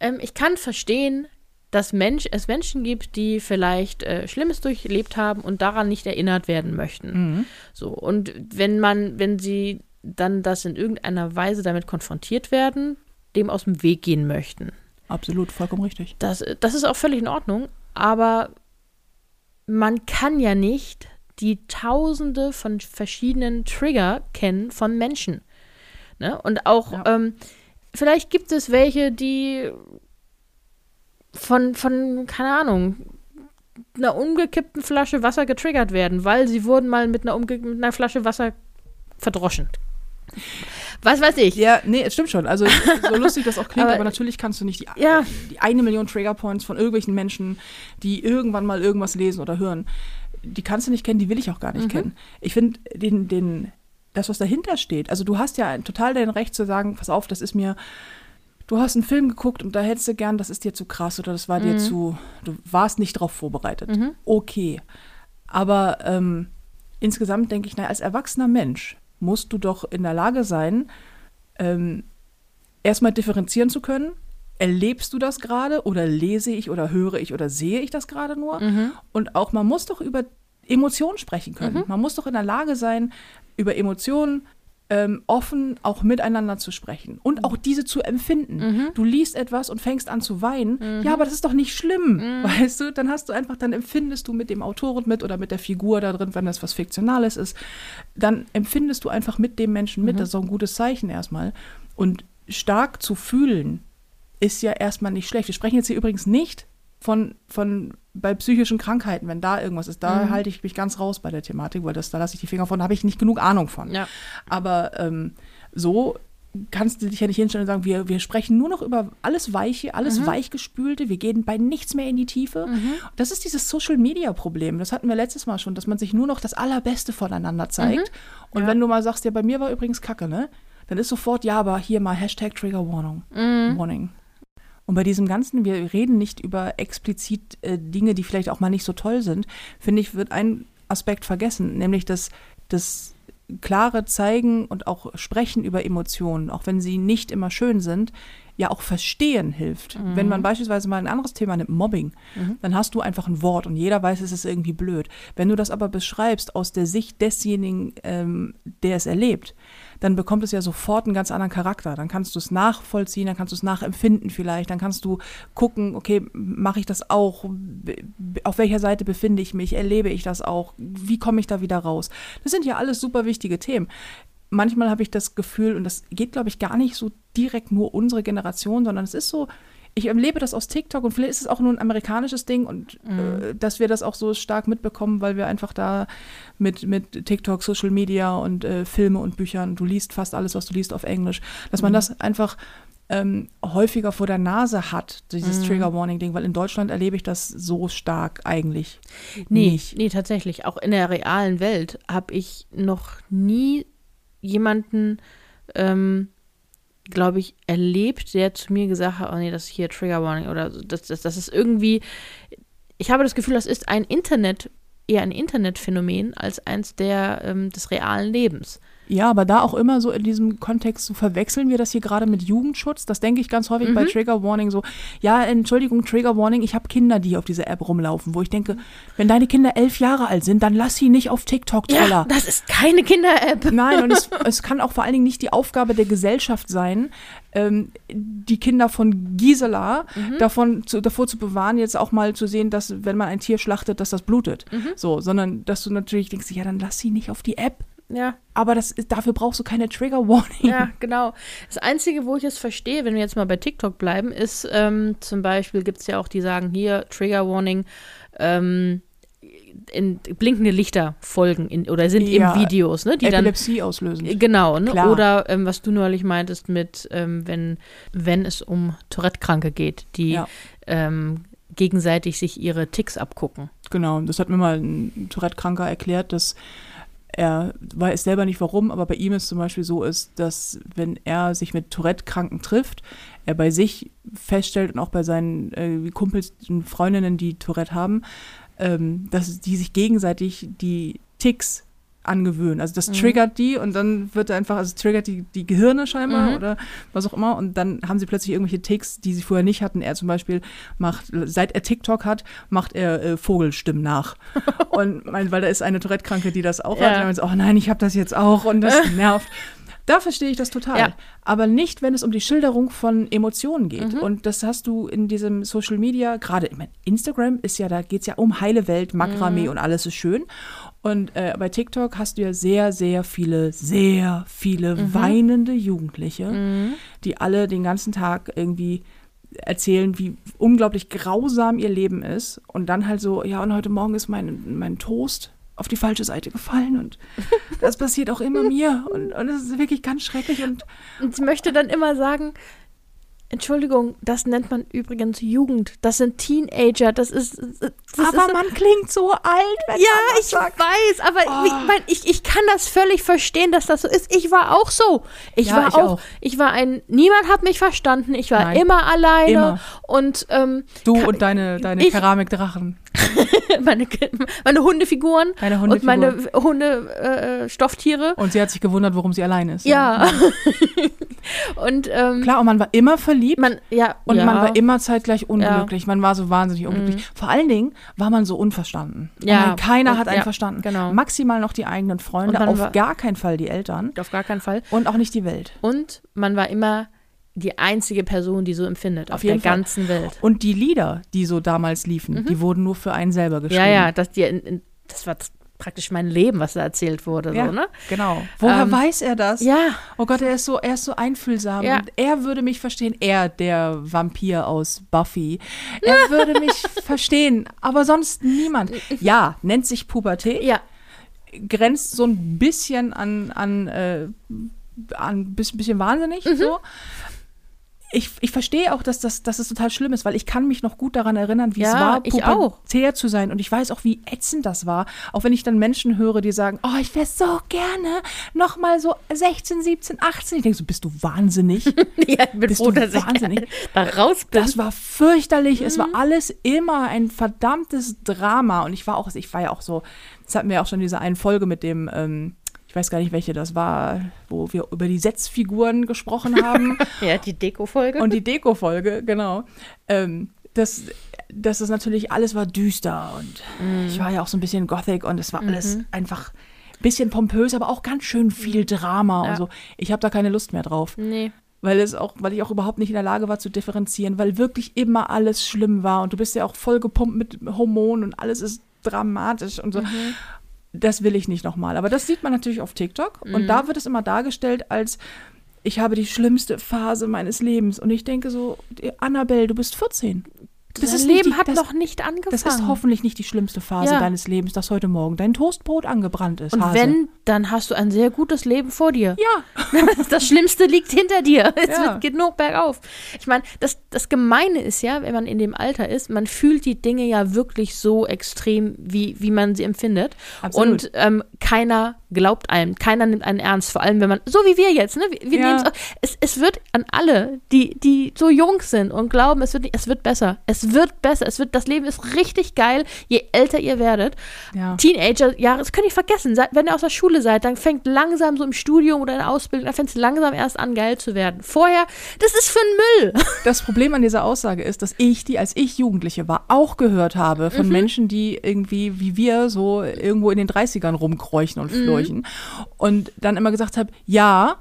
ähm, ich kann verstehen, dass Mensch, es Menschen gibt, die vielleicht äh, Schlimmes durchlebt haben und daran nicht erinnert werden möchten. So, und wenn man, wenn sie dann das in irgendeiner Weise damit konfrontiert werden, dem aus dem Weg gehen möchten. Absolut, vollkommen richtig. Das, das ist auch völlig in Ordnung, aber man kann ja nicht die Tausende von verschiedenen Trigger kennen von Menschen. Ne? Und auch, Ja. ähm, vielleicht gibt es welche, die von, von, keine Ahnung, einer umgekippten Flasche Wasser getriggert werden, weil sie wurden mal mit einer, umge mit einer Flasche Wasser verdroschen. Was weiß ich. Ja, nee, es stimmt schon. Also so lustig das auch klingt, Aber- aber, natürlich kannst du nicht die, Ja. die eine Million Triggerpoints von irgendwelchen Menschen, die irgendwann mal irgendwas lesen oder hören, die kannst du nicht kennen, die will ich auch gar nicht kennen. Ich finde den, den, das, was dahinter steht, also du hast ja total dein Recht zu sagen, pass auf, das ist mir, du hast einen Film geguckt und da hättest du gern, das ist dir zu krass oder das war dir zu, du warst nicht darauf vorbereitet. Okay. Aber ähm, insgesamt denke ich, na, als erwachsener Mensch musst du doch in der Lage sein, ähm, erstmal differenzieren zu können. Erlebst du das gerade oder lese ich oder höre ich oder sehe ich das gerade nur? Und auch man muss doch über Emotionen sprechen können. Man muss doch in der Lage sein, über Emotionen ähm, offen auch miteinander zu sprechen und auch diese zu empfinden. Du liest etwas und fängst an zu weinen. Ja, aber das ist doch nicht schlimm, weißt du? Dann hast du einfach, dann empfindest du mit dem Autoren mit oder mit der Figur da drin, wenn das was Fiktionales ist, dann empfindest du einfach mit dem Menschen mit. Das ist auch ein gutes Zeichen erstmal. Und stark zu fühlen ist ja erstmal nicht schlecht. Wir sprechen jetzt hier übrigens nicht von, von bei psychischen Krankheiten, wenn da irgendwas ist. Da halte ich mich ganz raus bei der Thematik, weil das, da lasse ich die Finger von, da habe ich nicht genug Ahnung von. Ja. Aber ähm, so kannst du dich ja nicht hinstellen und sagen, wir, wir sprechen nur noch über alles Weiche, alles Weichgespülte, wir gehen bei nichts mehr in die Tiefe. Das ist dieses Social-Media-Problem. Das hatten wir letztes Mal schon, dass man sich nur noch das Allerbeste voneinander zeigt. Und Ja. wenn du mal sagst, ja, bei mir war übrigens Kacke, ne? Dann ist sofort, ja, aber hier mal Hashtag Trigger Warning. Warning. Und bei diesem Ganzen, wir reden nicht über explizit äh, Dinge, die vielleicht auch mal nicht so toll sind, finde ich, wird ein Aspekt vergessen, nämlich das, das klare Zeigen und auch Sprechen über Emotionen, auch wenn sie nicht immer schön sind, ja auch verstehen hilft. Wenn man beispielsweise mal ein anderes Thema nimmt, Mobbing, dann hast du einfach ein Wort und jeder weiß, es ist irgendwie blöd. Wenn du das aber beschreibst aus der Sicht desjenigen, ähm, der es erlebt, dann bekommt es ja sofort einen ganz anderen Charakter. Dann kannst du es nachvollziehen, dann kannst du es nachempfinden vielleicht, dann kannst du gucken, okay, mache ich das auch? Auf welcher Seite befinde ich mich? Erlebe ich das auch? Wie komme ich da wieder raus? Das sind ja alles super wichtige Themen. Manchmal habe ich das Gefühl, und das geht, glaube ich, gar nicht so direkt nur unsere Generation, sondern es ist so, ich erlebe das aus TikTok und vielleicht ist es auch nur ein amerikanisches Ding und äh, dass wir das auch so stark mitbekommen, weil wir einfach da mit, mit TikTok, Social Media und äh, Filme und Büchern, du liest fast alles, was du liest auf Englisch, dass man das einfach ähm, häufiger vor der Nase hat, dieses Trigger Warning Ding, weil in Deutschland erlebe ich das so stark eigentlich Nee, nicht. nee, tatsächlich. Auch in der realen Welt habe ich noch nie jemanden, ähm, glaube ich, erlebt, der zu mir gesagt hat, oh nee, das ist hier Trigger Warning oder das, das, das ist irgendwie, ich habe das Gefühl, das ist ein Internet, eher ein Internetphänomen als eins der, ähm, des realen Lebens. Ja, aber da auch immer so in diesem Kontext, so verwechseln wir das hier gerade mit Jugendschutz. Das denke ich ganz häufig bei Trigger Warning so, ja, Entschuldigung, Trigger Warning, ich habe Kinder, die auf dieser App rumlaufen, wo ich denke, wenn deine Kinder elf Jahre alt sind, dann lass sie nicht auf TikTok, Troller. das ist keine Kinder-App. Nein, und es, es kann auch vor allen Dingen nicht die Aufgabe der Gesellschaft sein, ähm, die Kinder von Gisela davon zu, davor zu bewahren, jetzt auch mal zu sehen, dass wenn man ein Tier schlachtet, dass das blutet. So, sondern dass du natürlich denkst, ja, dann lass sie nicht auf die App. Ja, Aber das ist, dafür brauchst du keine Trigger Warning. Ja, genau. Das Einzige, wo ich es verstehe, wenn wir jetzt mal bei TikTok bleiben, ist ähm, zum Beispiel gibt es ja auch, die sagen hier, Trigger Warning, ähm, in blinkende Lichter folgen in, oder sind Ja, in Videos, ne? Die dann Epilepsie auslösen. Genau, ne? Klar. Oder ähm, was du neulich meintest mit, ähm, wenn, wenn es um Tourette-Kranke geht, die Ja. ähm, gegenseitig sich ihre Ticks abgucken. Genau, das hat mir mal ein Tourette-Kranker erklärt, dass er weiß selber nicht warum, aber bei ihm ist zum Beispiel so ist, dass wenn er sich mit Tourette-Kranken trifft, er bei sich feststellt und auch bei seinen äh, Kumpels und Freundinnen, die Tourette haben, ähm, dass die sich gegenseitig die Ticks angewöhnen. Also das Mhm. triggert die und dann wird einfach, also triggert die, die Gehirne scheinbar Mhm. oder was auch immer und dann haben sie plötzlich irgendwelche Ticks, die sie vorher nicht hatten. Er zum Beispiel macht, seit er TikTok hat, macht er äh, Vogelstimmen nach. und mein, weil da ist eine Tourette-Kranke, die das auch Ja. hat. Und dann meint sie, oh nein, ich habe das jetzt auch und das nervt. Da verstehe ich das total. Ja. Aber nicht, wenn es um die Schilderung von Emotionen geht. Mhm. Und das hast du in diesem Social Media, gerade ich mein, Instagram ist ja, da geht es ja um heile Welt, Makramee Mhm. und alles ist schön. Und äh, bei TikTok hast du ja sehr, sehr viele, sehr viele Mhm. weinende Jugendliche, die alle den ganzen Tag irgendwie erzählen, wie unglaublich grausam ihr Leben ist. Und dann halt so, ja, und heute Morgen ist mein, mein Toast auf die falsche Seite gefallen und das passiert auch immer mir und, und das ist wirklich ganz schrecklich und Und ich möchte dann immer sagen, Entschuldigung, das nennt man übrigens Jugend. Das sind Teenager. Das ist. Das aber ist, man klingt so alt, wenn ja, man das ich sagt. weiß, aber Oh. wie, mein, ich, ich kann das völlig verstehen, dass das so ist. Ich war auch so. Ich Ja, war ich auch, auch. Ich war ein. Niemand hat mich verstanden. Ich war Nein. immer alleine. Immer. Und ähm, Du und deine, deine ich- Keramikdrachen. meine, meine Hundefiguren Deine und meine Hundefiguren. Hunde äh, Stofftiere. Und sie hat sich gewundert, warum sie allein ist. Ja. und ähm, Klar, und man war immer verliebt. man, ja, und ja. man war immer zeitgleich unglücklich. Man war so wahnsinnig unglücklich. Vor allen Dingen war man so unverstanden. Mhm. Ja. Man, keiner Und- hat einen ja, verstanden. genau. Maximal noch die eigenen Freunde, auf war- gar keinen Fall die Eltern auf gar keinen Fall. und auch nicht die Welt. Und man war immer die einzige Person, die so empfindet auf, Auf der Fall. ganzen Welt. Und die Lieder, die so damals liefen, die wurden nur für einen selber geschrieben. Mhm. Ja, ja, das, die, das war praktisch mein Leben, was da erzählt wurde. Ja, So, ne? genau. Woher Ähm, weiß er das? Ja, Oh Gott, er ist so, er ist so einfühlsam. Ja. Und er würde mich verstehen. Er, der Vampir aus Buffy. Er würde mich verstehen. Aber sonst niemand. Ja, nennt sich Pubertät. ja, Grenzt so ein bisschen an, an, äh, an bis, bisschen wahnsinnig. Mhm. So. Ich, ich verstehe auch, dass das, dass das total schlimm ist, weil ich kann mich noch gut daran erinnern, wie es Ja, war, ich auch. pubertär zu sein. Und ich weiß auch, wie ätzend das war. Auch wenn ich dann Menschen höre, die sagen, oh, ich wäre so gerne noch mal so 16, 17, 18. Ich denke so, bist du wahnsinnig? ja, ich bin Bist froh, du dass ich wahnsinnig? da raus bin. Das war fürchterlich. Es Mhm. war alles immer ein verdammtes Drama. Und ich war auch, ich war ja auch so, das hatten wir ja auch schon in dieser einen Folge mit dem, ähm, ich weiß gar nicht, welche das war, wo wir über die Setzfiguren gesprochen haben. ja, die Deko-Folge. und die Deko-Folge, genau. Ähm, das, das ist natürlich, alles war düster und Mhm. ich war ja auch so ein bisschen Gothic und es war alles einfach ein bisschen pompös, aber auch ganz schön viel Drama Ja. und so. Ich habe da keine Lust mehr drauf nee. weil es auch, weil ich auch überhaupt nicht in der Lage war zu differenzieren, weil wirklich immer alles schlimm war und du bist ja auch voll gepumpt mit Hormonen und alles ist dramatisch und so. Das will ich nicht nochmal. Aber das sieht man natürlich auf TikTok und da wird es immer dargestellt als ich habe die schlimmste Phase meines Lebens und ich denke so, Annabelle, du bist 14. Das, Leben die, hat das, noch nicht angefangen. das ist hoffentlich nicht die schlimmste Phase Ja. deines Lebens, dass heute Morgen dein Toastbrot angebrannt ist. Und Hase. wenn, dann hast du ein sehr gutes Leben vor dir. ja, Das Schlimmste liegt hinter dir. Es Ja. wird, geht nur bergauf. Ich meine, das, das Gemeine ist ja, wenn man in dem Alter ist, man fühlt die Dinge ja wirklich so extrem, wie, wie man sie empfindet. Absolut. Und ähm, keiner glaubt einem, keiner nimmt einen ernst. Vor allem, wenn man, so wie wir jetzt, ne? Wir, wir Ja. es, es wird an alle, die, die so jung sind und glauben, es wird, nicht- es wird besser. Es wird besser. Es wird, das Leben ist richtig geil, je älter ihr werdet. ja. Teenager-Jahre, das könnt ihr vergessen. Wenn ihr aus der Schule seid, dann fängt langsam so im Studium oder in der Ausbildung, dann fängt es langsam erst an, geil zu werden. Vorher, das ist für ein Müll. Das Problem an dieser Aussage ist, dass ich die, als ich Jugendliche war, auch gehört habe von Menschen, die irgendwie wie wir so irgendwo in den 30ern rumkräuchen und flurchen. Und dann immer gesagt habe, ja,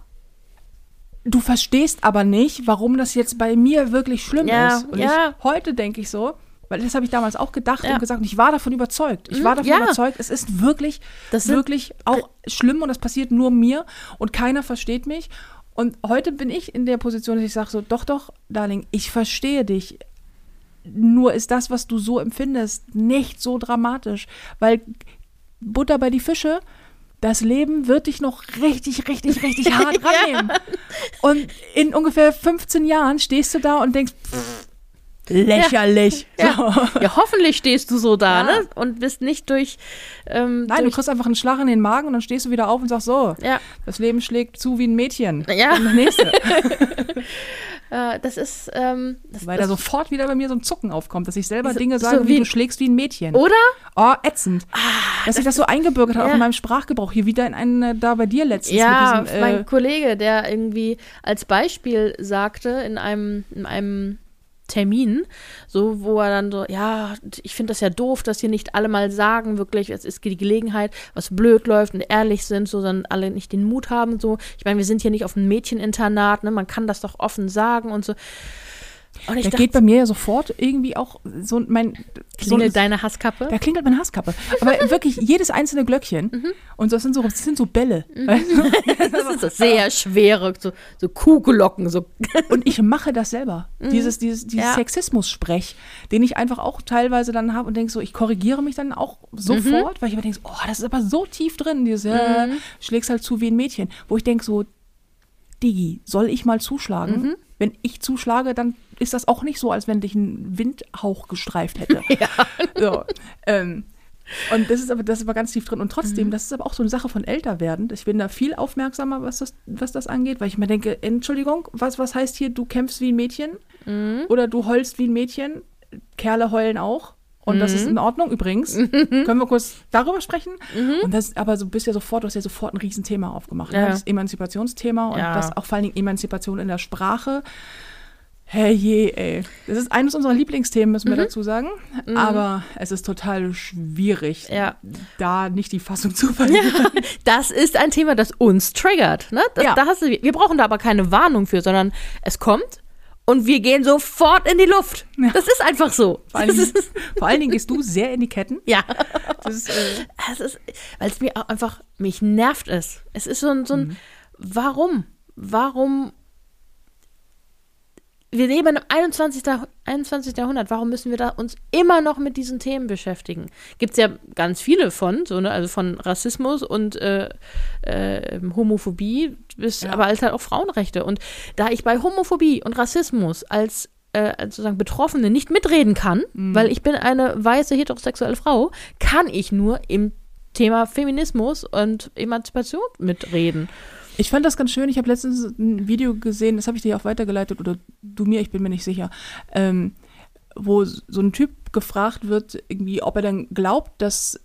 du verstehst aber nicht, warum das jetzt bei mir wirklich schlimm Ja, ist. Und ja. ich, heute denke ich so, weil das habe ich damals auch gedacht Ja. und gesagt und ich war davon überzeugt. Ich war davon ja. überzeugt, es ist wirklich, Das wirklich auch schlimm und das passiert nur mir und keiner versteht mich. Und heute bin ich in der Position, dass ich sage so, doch, doch, Darling, ich verstehe dich. Nur ist das, was du so empfindest, nicht so dramatisch. Weil Butter bei die Fische, das Leben wird dich noch richtig, richtig, richtig hart rannehmen. Und in ungefähr 15 Jahren stehst du da und denkst, pff, Lächerlich. Ja. So. Ja, hoffentlich stehst du so da, Ja. ne? Und bist nicht durch. Ähm, Nein, du durch kriegst einfach einen Schlag in den Magen und dann stehst du wieder auf und sagst so, ja, das Leben schlägt zu wie ein Mädchen. Ja. Und das nächste. äh, das ist. Ähm, das, Weil das, da sofort wieder bei mir so ein Zucken aufkommt, dass ich selber So- Dinge so sage, wie, wie- du schlägst wie ein Mädchen. Oder? Oh, ätzend. dass sich das so eingebürgert hat, auch Ja. in meinem Sprachgebrauch. Hier wieder in einen, da bei dir letztens Ja, mit diesem, mein äh, Kollege, der irgendwie als Beispiel sagte in einem, in einem Termin, so wo er dann so, ja, ich finde das ja doof, dass hier nicht alle mal sagen, wirklich, es ist die Gelegenheit, was blöd läuft und ehrlich sind, so dann alle nicht den Mut haben, so. Ich meine, wir sind hier nicht auf einem Mädcheninternat, ne, man kann das doch offen sagen und so. Und ich da geht bei mir ja sofort irgendwie auch so mein. klingelt so, deine Hasskappe? Da klingelt meine Hasskappe. Aber wirklich jedes einzelne Glöckchen. Mhm. Und das sind so, das sind so Bälle. Weißt du? Das ist so sehr schwere, so, so Kuhglocken, so. Und ich mache das selber. Dieses, dieses, dieses Mhm. Ja. Sexismus-Sprech, den ich einfach auch teilweise dann habe und denke so, ich korrigiere mich dann auch Mhm. sofort, weil ich mir denke, oh, das ist aber so tief drin, dieses, äh, Mhm. schlägst halt zu wie ein Mädchen. Wo ich denke so, Digi, soll ich mal zuschlagen? Mhm. Wenn ich zuschlage, dann ist das auch nicht so, als wenn dich ein Windhauch gestreift hätte. ja. so, ähm, und das ist aber das ist aber ganz tief drin. Und Mhm. trotzdem, das ist aber auch so eine Sache von Älterwerden. Ich bin da viel aufmerksamer, was das, was das angeht, weil ich mir denke, Entschuldigung, was, was heißt hier, du kämpfst wie ein Mädchen Mhm. oder du heulst wie ein Mädchen? Kerle heulen auch. Und das Mhm. ist in Ordnung übrigens. Können wir kurz darüber sprechen? Mhm. Und das aber so bist ja sofort, du hast ja sofort ein Riesenthema aufgemacht. Ja. Ne? Das Emanzipationsthema und Ja. das auch vor allen Dingen Emanzipation in der Sprache. Herrje, ey. Das ist eines unserer Lieblingsthemen, müssen Mhm. wir dazu sagen. Aber es ist total schwierig, Ja. da nicht die Fassung zu verlieren. Das ist ein Thema, das uns triggert. Ne? Das, Ja. da hast du, wir brauchen da aber keine Warnung für, sondern es kommt und wir gehen sofort in die Luft. Das ist einfach so. Vor allen, Dingen, vor allen Dingen gehst du sehr in die Ketten. ja, Das ist, äh, weil es mir auch einfach, mich nervt es. Es ist so ein, so ein Mhm. warum? Warum? Wir leben im 21. 21. Jahrhundert. Warum müssen wir da uns immer noch mit diesen Themen beschäftigen? Gibt es ja ganz viele von, so, ne? also von Rassismus und äh, äh, Homophobie bis Ja. aber als halt auch Frauenrechte. Und da ich bei Homophobie und Rassismus als äh, sozusagen Betroffene nicht mitreden kann, Mhm. weil ich bin eine weiße heterosexuelle Frau, kann ich nur im Thema Feminismus und Emanzipation mitreden. Ich fand das ganz schön. Ich habe letztens ein Video gesehen, das habe ich dir auch weitergeleitet oder du mir, ich bin mir nicht sicher, ähm, wo so ein Typ gefragt wird, irgendwie, ob er dann glaubt, dass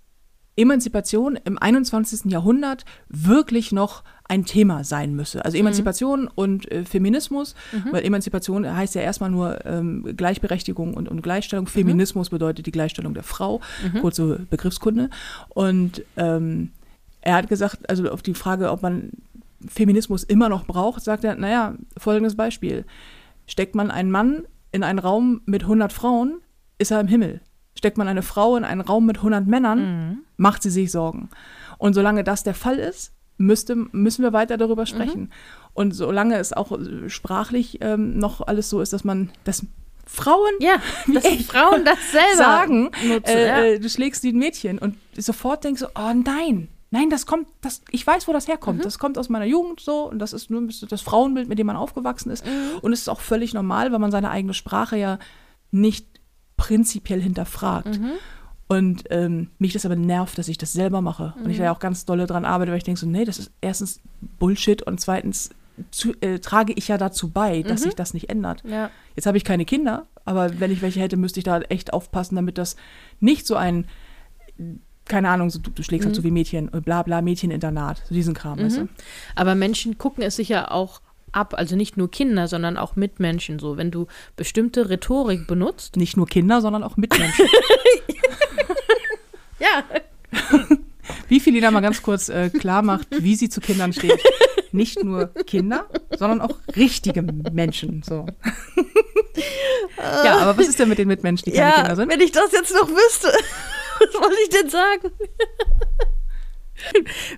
Emanzipation im 21. Jahrhundert wirklich noch ein Thema sein müsse. Also Emanzipation und äh, Feminismus, weil Emanzipation heißt ja erstmal nur ähm, Gleichberechtigung und, und Gleichstellung. Feminismus bedeutet die Gleichstellung der Frau, kurze Begriffskunde. Und ähm, er hat gesagt, also auf die Frage, ob man Feminismus immer noch braucht, sagt er, naja, folgendes Beispiel. Steckt man einen Mann in einen Raum mit 100 Frauen, ist er im Himmel. Steckt man eine Frau in einen Raum mit 100 Männern, macht sie sich Sorgen. Und solange das der Fall ist, müsste, müssen wir weiter darüber sprechen. Und solange es auch äh, sprachlich ähm, noch alles so ist, dass man, dass Frauen Ja, dass die Frauen das selber sagen, nutzen. äh, ja. äh, du schlägst wie ein Mädchen und sofort denkst du, oh nein, nein, das kommt, das, ich weiß, wo das herkommt. Das kommt aus meiner Jugend so und das ist nur das Frauenbild, mit dem man aufgewachsen ist. Und es ist auch völlig normal, weil man seine eigene Sprache ja nicht prinzipiell hinterfragt. Und ähm, mich das aber nervt, dass ich das selber mache. Und ich da ja auch ganz dolle dran arbeite, weil ich denke so, nee, das ist erstens Bullshit und zweitens zu, äh, trage ich ja dazu bei, dass sich das nicht ändert. ja. Jetzt habe ich keine Kinder, aber wenn ich welche hätte, müsste ich da echt aufpassen, damit das nicht so ein, keine Ahnung, so, du, du schlägst halt so wie Mädchen, äh, bla bla, Mädcheninternat, so diesen Kram, weißt du? Aber Menschen gucken es sich ja auch ab, also nicht nur Kinder, sondern auch Mitmenschen so. Wenn du bestimmte Rhetorik benutzt. Nicht nur Kinder, sondern auch Mitmenschen. Ja. wie Felina mal ganz kurz äh, klar macht, wie sie zu Kindern steht. Nicht nur Kinder, sondern auch richtige Menschen. So. ja, aber was ist denn mit den Mitmenschen, die keine Kinder sind? wenn ich das jetzt noch wüsste, was soll ich denn sagen?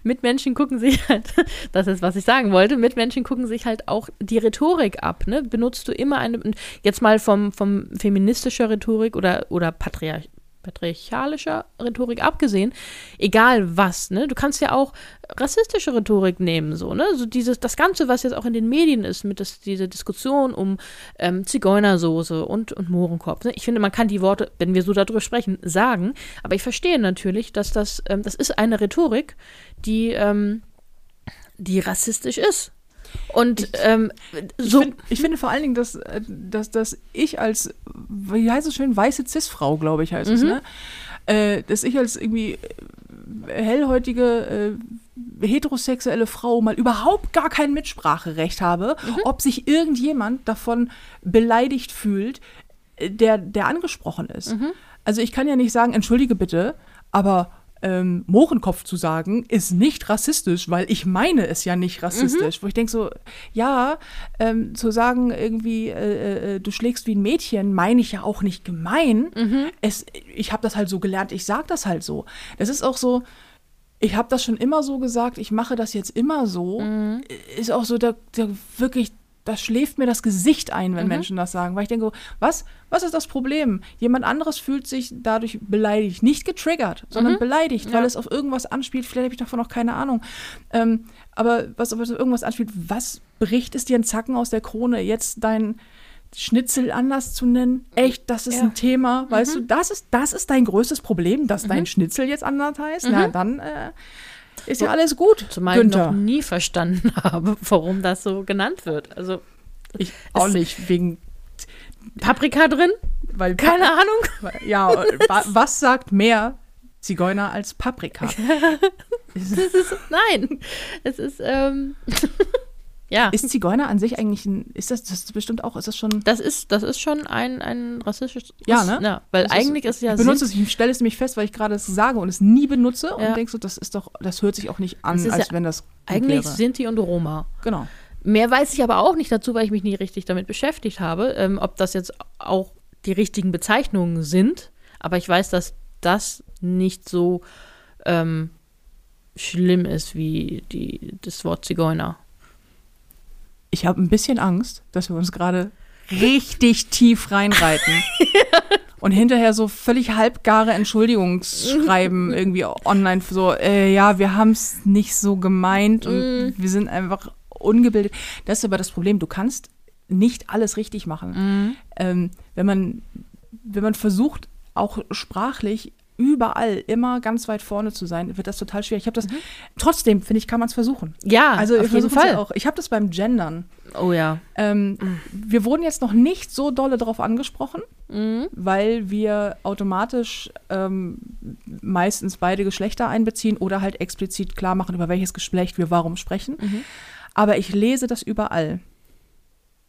Mitmenschen gucken sich halt, das ist, was ich sagen wollte, Mitmenschen gucken sich halt auch die Rhetorik ab. Ne? Benutzt du immer eine, jetzt mal vom, vom feministischer Rhetorik oder, oder Patriarch, patriarchalischer Rhetorik abgesehen, egal was, ne? Du kannst ja auch rassistische Rhetorik nehmen, so, ne? So dieses, das Ganze, was jetzt auch in den Medien ist, mit das, dieser Diskussion um ähm, Zigeunersoße und, und Mohrenkopf. Ne? Ich finde, man kann die Worte, wenn wir so darüber sprechen, sagen, aber ich verstehe natürlich, dass das, ähm, das ist eine Rhetorik, die, ähm, die rassistisch ist. Und Ich- ähm, Ich, so. find, ich finde vor allen Dingen, dass, äh, dass, dass ich als, wie heißt es schön, weiße Cis-Frau, glaube ich, heißt es, Mhm. ne? Äh, dass ich als irgendwie äh, hellhäutige, äh, heterosexuelle Frau mal überhaupt gar kein Mitspracherecht habe, Mhm. ob sich irgendjemand davon beleidigt fühlt, der, der angesprochen ist. Mhm. Also ich kann ja nicht sagen, entschuldige bitte, aber ähm, Mohrenkopf zu sagen, ist nicht rassistisch, weil ich meine es ja nicht rassistisch. Wo ich denke so, ja, ähm, zu sagen irgendwie, äh, äh, du schlägst wie ein Mädchen, meine ich ja auch nicht gemein. Es, ich habe das halt so gelernt, ich sage das halt so. Das ist auch so, ich habe das schon immer so gesagt, ich mache das jetzt immer so. Ist auch so, da, da wirklich, da schläft mir das Gesicht ein, wenn Menschen das sagen. Weil ich denke, was, was ist das Problem? Jemand anderes fühlt sich dadurch beleidigt. Nicht getriggert, sondern beleidigt, weil Ja. es auf irgendwas anspielt. Vielleicht habe ich davon auch keine Ahnung. Ähm, aber was auf irgendwas anspielt, was bricht es dir einen Zacken aus der Krone, jetzt dein Schnitzel anders zu nennen? Echt, das ist Ja. Mhm. ein Thema, weißt du? Das ist, das ist dein größtes Problem, dass dein Schnitzel jetzt anders heißt? Na, Mhm. dann äh, ist ja alles gut, Zumal ich noch Günther. nie verstanden habe, warum das so genannt wird. Also Ich auch nicht, wegen, Paprika drin? weil Keine Ahnung. Ja, wa, was sagt mehr Zigeuner als Paprika? Ist, nein, es ist, ähm, ja, ist Zigeuner an sich eigentlich ein, ist das, das ist bestimmt auch, ist das schon, das ist, das ist schon ein, ein rassistisches, Ja, ne? Ja, weil Das ist- eigentlich ist, ja ich benutze es, ich stelle es nämlich fest, weil ich gerade es sage und es nie benutze Ja. und denke so, das ist doch, das hört sich auch nicht an, ist als ja wenn das eigentlich wäre. Sinti und Roma. Genau. Mehr weiß ich aber auch nicht dazu, weil ich mich nie richtig damit beschäftigt habe, ähm, ob das jetzt auch die richtigen Bezeichnungen sind. Aber ich weiß, dass das nicht so ähm, schlimm ist wie die, das Wort Zigeuner. Ich habe ein bisschen Angst, dass wir uns gerade richtig tief reinreiten. Und hinterher so völlig halbgare Entschuldigungsschreiben irgendwie online so, äh, ja, wir haben es nicht so gemeint und wir sind einfach ungebildet. Das ist aber das Problem, du kannst nicht alles richtig machen. Ähm, wenn man, wenn man versucht, auch sprachlich überall immer ganz weit vorne zu sein, wird das total schwierig. Ich habe das, trotzdem finde ich, kann man es versuchen. Ja, Also auf wir jeden ja Fall. Auch. Ich habe das beim Gendern. Oh ja. Ähm, Wir wurden jetzt noch nicht so dolle darauf angesprochen, Mhm. weil wir automatisch ähm, meistens beide Geschlechter einbeziehen oder halt explizit klar machen, über welches Geschlecht wir warum sprechen. Mhm. Aber ich lese das überall.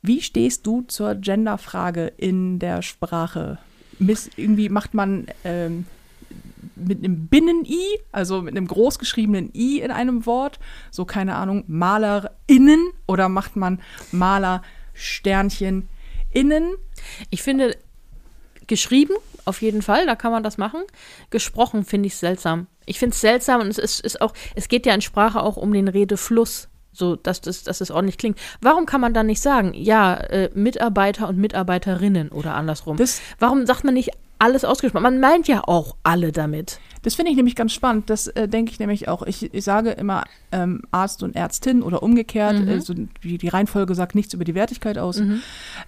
Wie stehst du zur Genderfrage in der Sprache? Miss, irgendwie macht man ähm, mit einem Binnen-I, also mit einem großgeschriebenen I in einem Wort, so keine Ahnung, MalerInnen oder macht man Maler Sternchen innen? Ich finde, geschrieben, auf jeden Fall, da kann man das machen. Gesprochen finde ich seltsam. Ich finde es seltsam und es ist, ist auch, es geht ja in Sprache auch um den Redefluss, so dass das, dass es ordentlich klingt. Warum kann man dann nicht sagen, ja, äh, Mitarbeiter und Mitarbeiterinnen oder andersrum? Das, Warum sagt man nicht alles ausgesprochen? Man meint ja auch alle damit. das finde ich nämlich ganz spannend. Das äh, denke ich nämlich auch. Ich, ich sage immer ähm, Arzt und Ärztin oder umgekehrt. Mhm. Also die, die Reihenfolge sagt nichts über die Wertigkeit aus.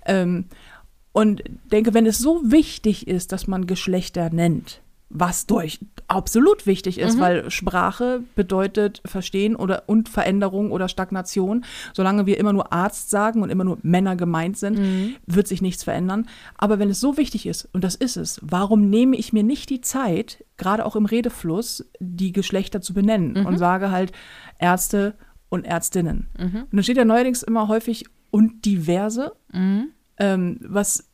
Ähm, und denke, wenn es so wichtig ist, dass man Geschlechter nennt, was durch absolut wichtig ist, weil Sprache bedeutet Verstehen oder und Veränderung oder Stagnation. Solange wir immer nur Arzt sagen und immer nur Männer gemeint sind, wird sich nichts verändern. Aber wenn es so wichtig ist, und das ist es, warum nehme ich mir nicht die Zeit, gerade auch im Redefluss, die Geschlechter zu benennen und sage halt Ärzte und Ärztinnen. Und dann steht ja neuerdings immer häufig und diverse ähm, was,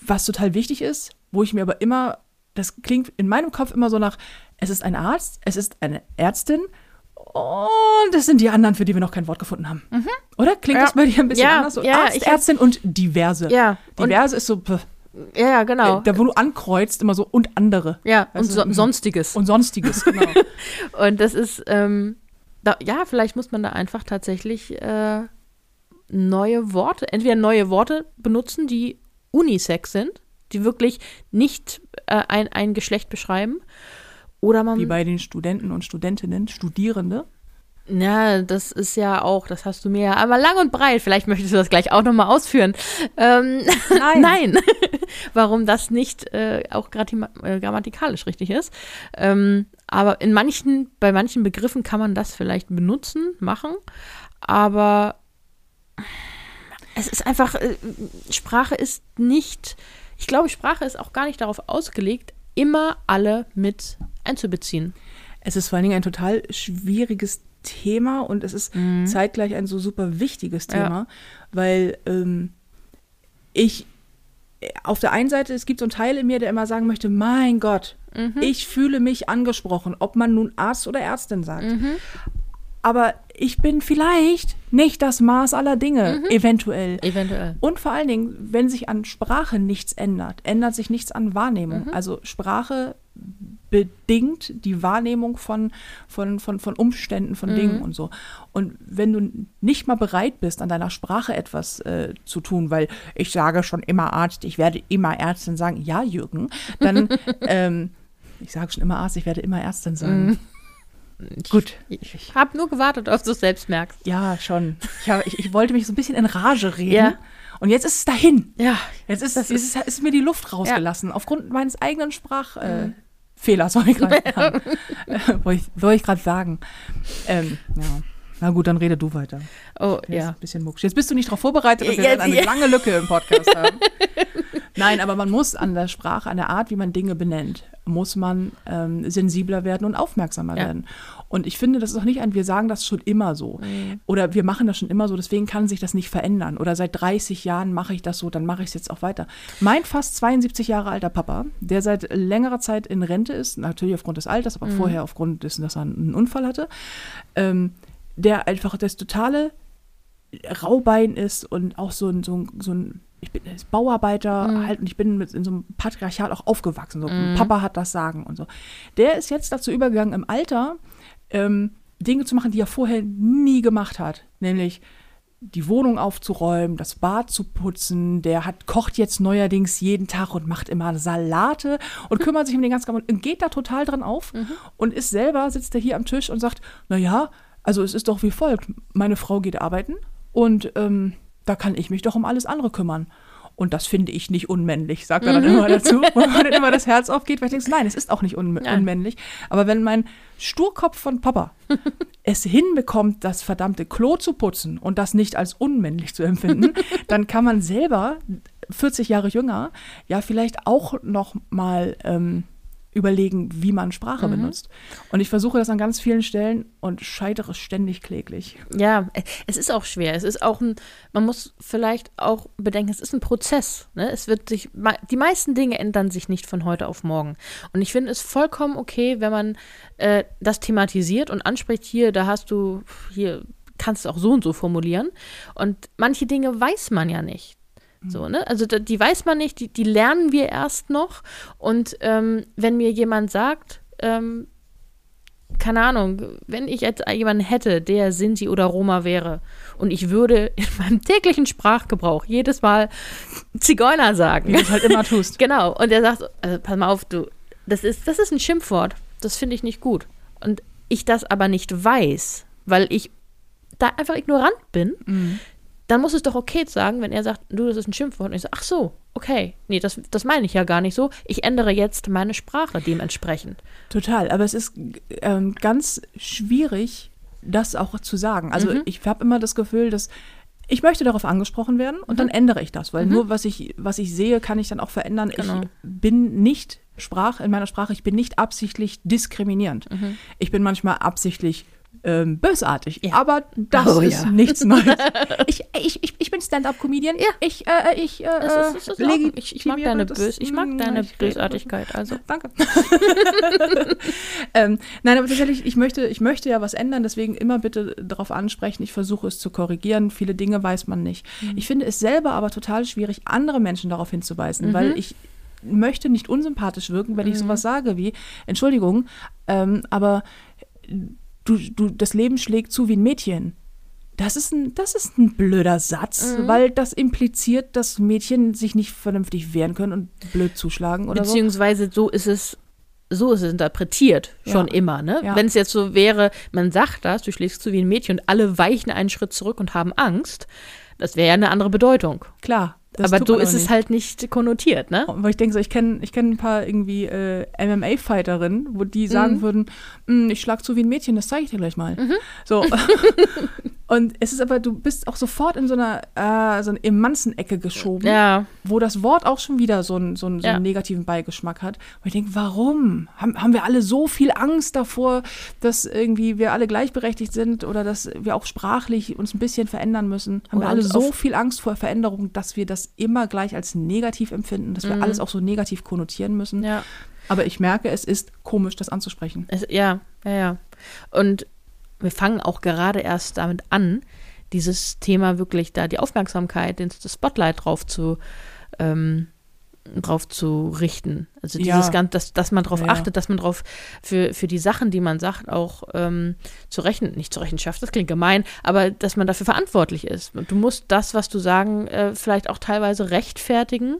was total wichtig ist, wo ich mir aber immer, das klingt in meinem Kopf immer so nach, es ist ein Arzt, es ist eine Ärztin und das sind die anderen, für die wir noch kein Wort gefunden haben. Oder? Klingt Ja. das bei dir ein bisschen Ja, anders? So ja, Arzt, ich Ärztin und diverse. Ja, und, Diverse ist so, pff, ja, ja, genau. da wo du ankreuzt, immer so und andere. ja, und so, mhm. Sonstiges. Und sonstiges, genau. Und das ist, ähm, da, ja, vielleicht muss man da einfach tatsächlich äh, neue Worte, entweder neue Worte benutzen, die unisex sind, die wirklich nicht äh, ein, ein Geschlecht beschreiben. Oder man. Wie bei den Studenten und Studentinnen, Studierende. Ja, das ist ja auch, das hast du mir ja einmal lang und breit. Vielleicht möchtest du das gleich auch nochmal ausführen. Ähm, Nein. nein. Warum das nicht äh, auch äh, grammatikalisch richtig ist. Ähm, aber in manchen, bei manchen Begriffen kann man das vielleicht benutzen, machen. Aber es ist einfach, äh, Sprache ist nicht, ich glaube, Sprache ist auch gar nicht darauf ausgelegt, immer alle mit einzubeziehen. Es ist vor allen Dingen ein total schwieriges Thema und es ist zeitgleich ein so super wichtiges Mhm. Ja. Thema, weil ähm, ich auf der einen Seite, es gibt so einen Teil in mir, der immer sagen möchte, mein Gott, Mhm. ich fühle mich angesprochen, ob man nun Arzt oder Ärztin sagt. Mhm. Aber ich bin vielleicht nicht das Maß aller Dinge, Mhm. eventuell. Eventuell. Und vor allen Dingen, wenn sich an Sprache nichts ändert, ändert sich nichts an Wahrnehmung. Mhm. Also Sprache bedingt die Wahrnehmung von, von, von, von Umständen, von Mhm. Dingen und so. Und wenn du nicht mal bereit bist, an deiner Sprache etwas äh, zu tun, weil ich sage schon immer Arzt, ich werde immer Ärztin sagen, ja, Jürgen, dann, ähm, ich sage schon immer Arzt, ich werde immer Ärztin sagen. Mhm. Gut. Ich habe nur gewartet, ob du es selbst merkst. Ja, schon. Ich, hab, ich, ich wollte mich so ein bisschen in Rage reden. Ja. Und jetzt ist es dahin. Ja, Jetzt ist, Das ist, ist, ist mir die Luft rausgelassen, aufgrund meines eigenen Sprachfehlers, äh, Fehlers, wollte ich gerade sagen. äh, wollte ich, ich gerade sagen. Ähm, ja. Na gut, dann rede du weiter. oh Jetzt ja. Ein bisschen mucksch. Jetzt bist du nicht darauf vorbereitet, dass wir Jetzt- eine ja. lange Lücke im Podcast haben. Nein, aber man muss an der Sprache, an der Art, wie man Dinge benennt, muss man ähm, sensibler werden und aufmerksamer Ja. werden. Und ich finde, das ist auch nicht ein, wir sagen das schon immer so. Oder wir machen das schon immer so, deswegen kann sich das nicht verändern. Oder seit 30 Jahren mache ich das so, dann mache ich es jetzt auch weiter. Mein fast 72 Jahre alter Papa, der seit längerer Zeit in Rente ist, natürlich aufgrund des Alters, aber vorher aufgrund dessen, dass er einen Unfall hatte, ähm, der einfach das totale Raubein ist und auch so ein, so ein, so ein ich bin als Bauarbeiter halt und ich bin mit in so einem Patriarchat auch aufgewachsen. So, Papa hat das Sagen und so. Der ist jetzt dazu übergegangen, im Alter ähm, Dinge zu machen, die er vorher nie gemacht hat. Nämlich die Wohnung aufzuräumen, das Bad zu putzen. Der hat, kocht jetzt neuerdings jeden Tag und macht immer Salate und kümmert sich um den ganzen Kram und geht da total dran auf und ist selber, sitzt er hier am Tisch und sagt, naja, also es ist doch wie folgt. Meine Frau geht arbeiten und ähm, da kann ich mich doch um alles andere kümmern. Und das finde ich nicht unmännlich, sagt er dann immer dazu, wo mir dann immer das Herz aufgeht, weil ich denke, nein, es ist auch nicht un Nein. unmännlich. Aber wenn mein Sturkopf von Papa es hinbekommt, das verdammte Klo zu putzen und das nicht als unmännlich zu empfinden, dann kann man selber 40 Jahre jünger ja vielleicht auch noch mal ähm, überlegen, wie man Sprache benutzt. Und ich versuche das an ganz vielen Stellen und scheitere ständig kläglich. Ja, es ist auch schwer. Es ist auch ein, man muss vielleicht auch bedenken, es ist ein Prozess. Ne? Es wird sich, die meisten Dinge ändern sich nicht von heute auf morgen. Und ich finde es vollkommen okay, wenn man äh, das thematisiert und anspricht, hier, da hast du, hier kannst du auch so und so formulieren. Und manche Dinge weiß man ja nicht. So, ne? Also die weiß man nicht, die, die lernen wir erst noch. Und ähm, wenn mir jemand sagt, ähm, keine Ahnung, wenn ich jetzt jemanden hätte, der Sinti oder Roma wäre und ich würde in meinem täglichen Sprachgebrauch jedes Mal Zigeuner sagen. Wie du halt immer tust. Genau. Und er sagt, so, also pass mal auf, du, das ist, das ist ein Schimpfwort. Das finde ich nicht gut. Und ich das aber nicht weiß, weil ich da einfach ignorant bin, dann muss es doch okay sagen, wenn er sagt, du, das ist ein Schimpfwort. Und ich sage, ach so, okay. Nee, das, das meine ich ja gar nicht so. Ich ändere jetzt meine Sprache dementsprechend. Total, aber es ist ähm, ganz schwierig, das auch zu sagen. Also ich habe immer das Gefühl, dass ich möchte darauf angesprochen werden und dann ändere ich das, weil nur was ich, was ich sehe, kann ich dann auch verändern. Genau. Ich bin nicht Sprach, in meiner Sprache, ich bin nicht absichtlich diskriminierend. Ich bin manchmal absichtlich ähm, bösartig, Ja. aber das Oh, ist ja. nichts Neues. Ich, ich, ich, ich bin Stand-up-Comedian. Ja. Ich, äh, ich, äh, Das ist, das ist auch, ich, ich mag deine, das- Bös, ich mag deine ich Bösartigkeit. Also. Danke. ähm, nein, aber tatsächlich, ich möchte, ich möchte ja was ändern, deswegen immer bitte darauf ansprechen. Ich versuche es zu korrigieren. Viele Dinge weiß man nicht. Ich finde es selber aber total schwierig, andere Menschen darauf hinzuweisen, weil ich möchte nicht unsympathisch wirken, wenn ich sowas sage wie, Entschuldigung, ähm, aber du, du, das Leben schlägt zu wie ein Mädchen. Das ist ein, das ist ein blöder Satz, Mhm. weil das impliziert, dass Mädchen sich nicht vernünftig wehren können und blöd zuschlagen oder so. Beziehungsweise so ist es, so ist es interpretiert, schon Ja. immer, ne? Ja. Wenn es jetzt so wäre, man sagt das, du schlägst zu wie ein Mädchen und alle weichen einen Schritt zurück und haben Angst, das wäre ja eine andere Bedeutung. Klar. Das aber so ist aber es nicht. halt nicht konnotiert, ne? Weil ich denke so, ich kenne ich kenn ein paar irgendwie äh, MMA-Fighterinnen, wo die sagen Mhm. würden, "Mm, ich schlag zu wie ein Mädchen, das zeige ich dir gleich mal. Mhm. So. Und es ist aber, du bist auch sofort in so einer, äh, so eine Emanzen-Ecke geschoben, Ja, wo das Wort auch schon wieder so einen, so einen, so einen Ja. negativen Beigeschmack hat. Und ich denke, warum? Haben, haben wir alle so viel Angst davor, dass irgendwie wir alle gleichberechtigt sind oder dass wir auch sprachlich uns ein bisschen verändern müssen? Haben Oder wir alle so viel Angst vor Veränderung, dass wir das immer gleich als negativ empfinden, dass wir Mhm. alles auch so negativ konnotieren müssen? ja. Aber ich merke, es ist komisch, das anzusprechen. Es, ja, ja, ja. Und wir fangen auch gerade erst damit an, dieses Thema wirklich da die Aufmerksamkeit, den, das Spotlight drauf zu, ähm, drauf zu richten. Also Ja. dieses Ganze, dass, dass man darauf Ja, ja. achtet, dass man darauf für, für die Sachen, die man sagt, auch ähm, zu rechnen, nicht zur Rechenschaft, das klingt gemein, aber dass man dafür verantwortlich ist. Und du musst das, was du sagen, äh, vielleicht auch teilweise rechtfertigen